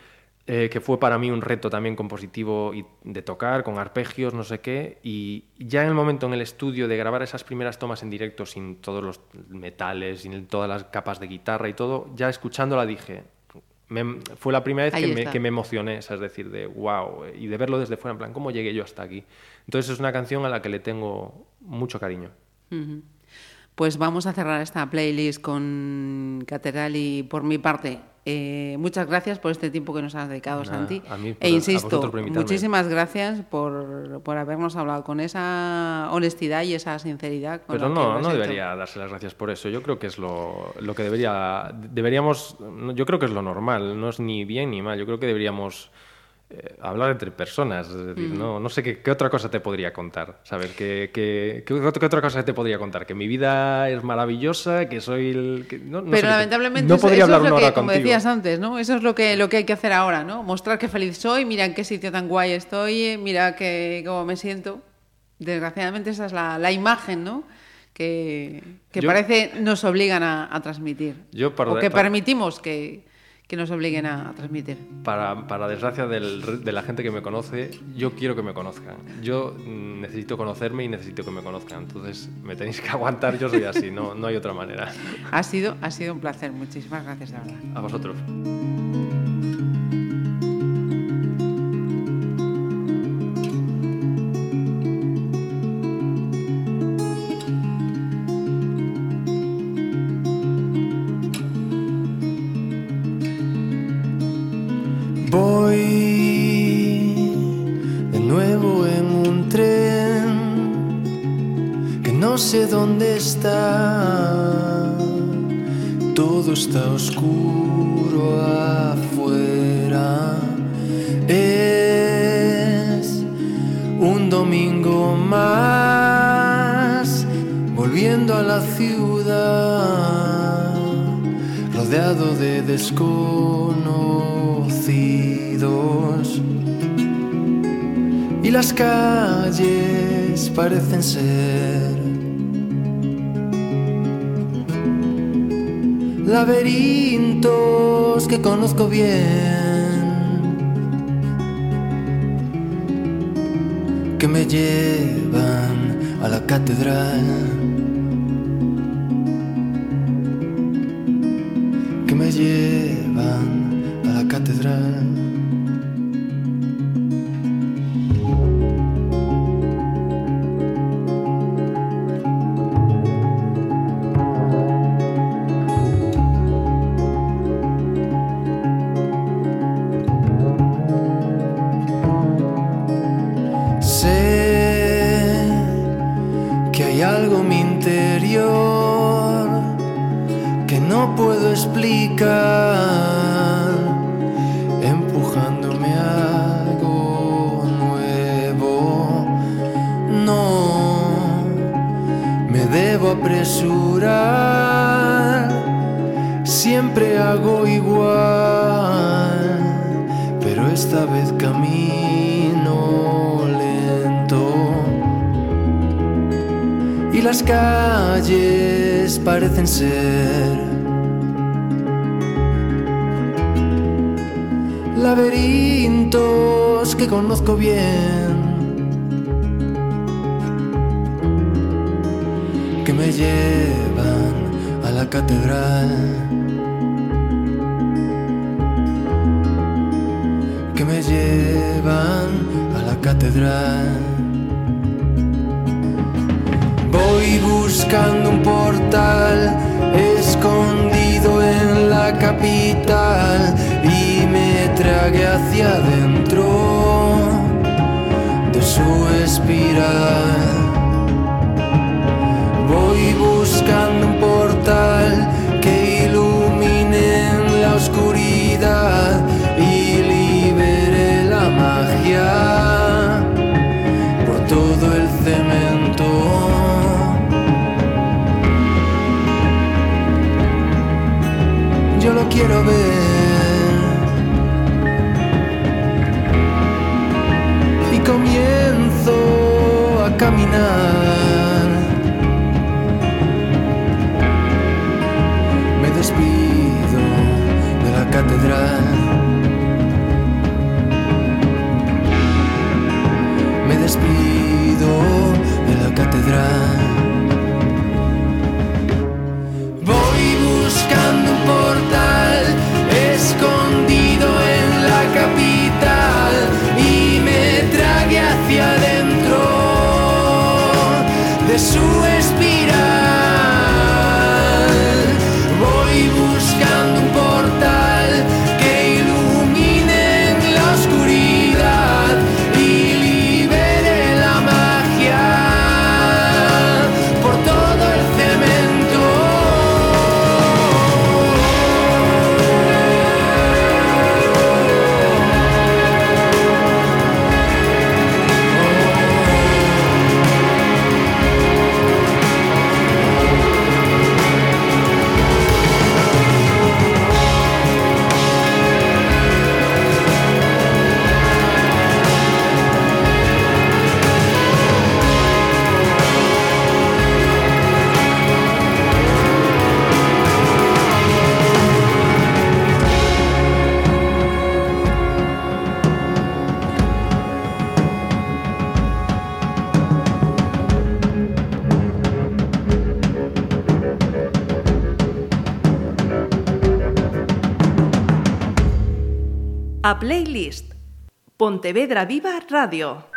Speaker 4: eh, que fue para mí un reto también compositivo y de tocar, con arpegios, no sé qué. Y ya en el momento en el estudio de grabar esas primeras tomas en directo sin todos los metales, sin todas las capas de guitarra y todo, ya escuchándola dije, me- fue la primera vez que me, que me emocioné, es decir, de wow, y de verlo desde fuera, en plan, ¿cómo llegué yo hasta aquí? Entonces es una canción a la que le tengo mucho cariño.
Speaker 3: Ujú. Pues vamos a cerrar esta playlist con Cateral y por mi parte. eh, muchas gracias por este tiempo que nos has dedicado,
Speaker 4: Nada,
Speaker 3: Santi.
Speaker 4: a mí
Speaker 3: e
Speaker 4: a
Speaker 3: insisto, muchísimas gracias por, por habernos hablado con esa honestidad y esa sinceridad. Con
Speaker 4: Pero no, no
Speaker 3: hecho.
Speaker 4: debería darse las gracias por eso. Yo creo que es lo, lo que debería. Deberíamos. Yo creo que es lo normal. No es ni bien ni mal. Yo creo que deberíamos eh, hablar entre personas. Es decir,
Speaker 3: Mm.
Speaker 4: no, no sé qué, qué otra cosa te podría contar. ¿Sabes? ¿Qué, qué, qué otra- cosa te podría contar? Que mi vida es maravillosa, que soy el. que- no- no sé
Speaker 3: Pero
Speaker 4: qué-
Speaker 3: lamentablemente
Speaker 4: no
Speaker 3: eso,
Speaker 4: podría
Speaker 3: eso
Speaker 4: hablar
Speaker 3: es lo que, como
Speaker 4: contigo.
Speaker 3: decías antes, ¿no? Eso es lo que, lo que hay que hacer ahora, ¿no? Mostrar que feliz soy, mira en qué sitio tan guay estoy, mira que, cómo me siento. Desgraciadamente esa es la, la imagen, ¿no? Que, que
Speaker 4: Yo-
Speaker 3: parece nos obligan a, a transmitir.
Speaker 4: Yo para-
Speaker 3: o que
Speaker 4: para-
Speaker 3: permitimos que, que nos obliguen a, transmitir.
Speaker 4: Para, para desgracia del de la gente que me conoce, yo quiero que me conozcan. Yo mm, necesito conocerme y necesito que me conozcan. Entonces me tenéis que <laughs> aguantar, yo soy así, no, no hay otra manera.
Speaker 3: Ha sido, ha sido un placer. Muchísimas gracias, de verdad.
Speaker 4: A vosotros.
Speaker 1: Dónde está. Todo está oscuro afuera. Es un domingo más volviendo a la ciudad rodeado de desconocidos y las calles parecen ser laberintos que conozco bien que me llevan a la catedral siempre hago igual, pero esta vez camino lento. Y las calles parecen ser laberintos que conozco bien que me llevan a la catedral Voy buscando un portal escondido en la capital y me trague hacia adentro de su espiral. Y libere la magia por todo el cemento. Yo lo quiero ver Me despido de la catedral. Voy buscando un portal escondido en la capital y me trague hacia adentro
Speaker 9: Playlist. Pontevedra Viva Radio.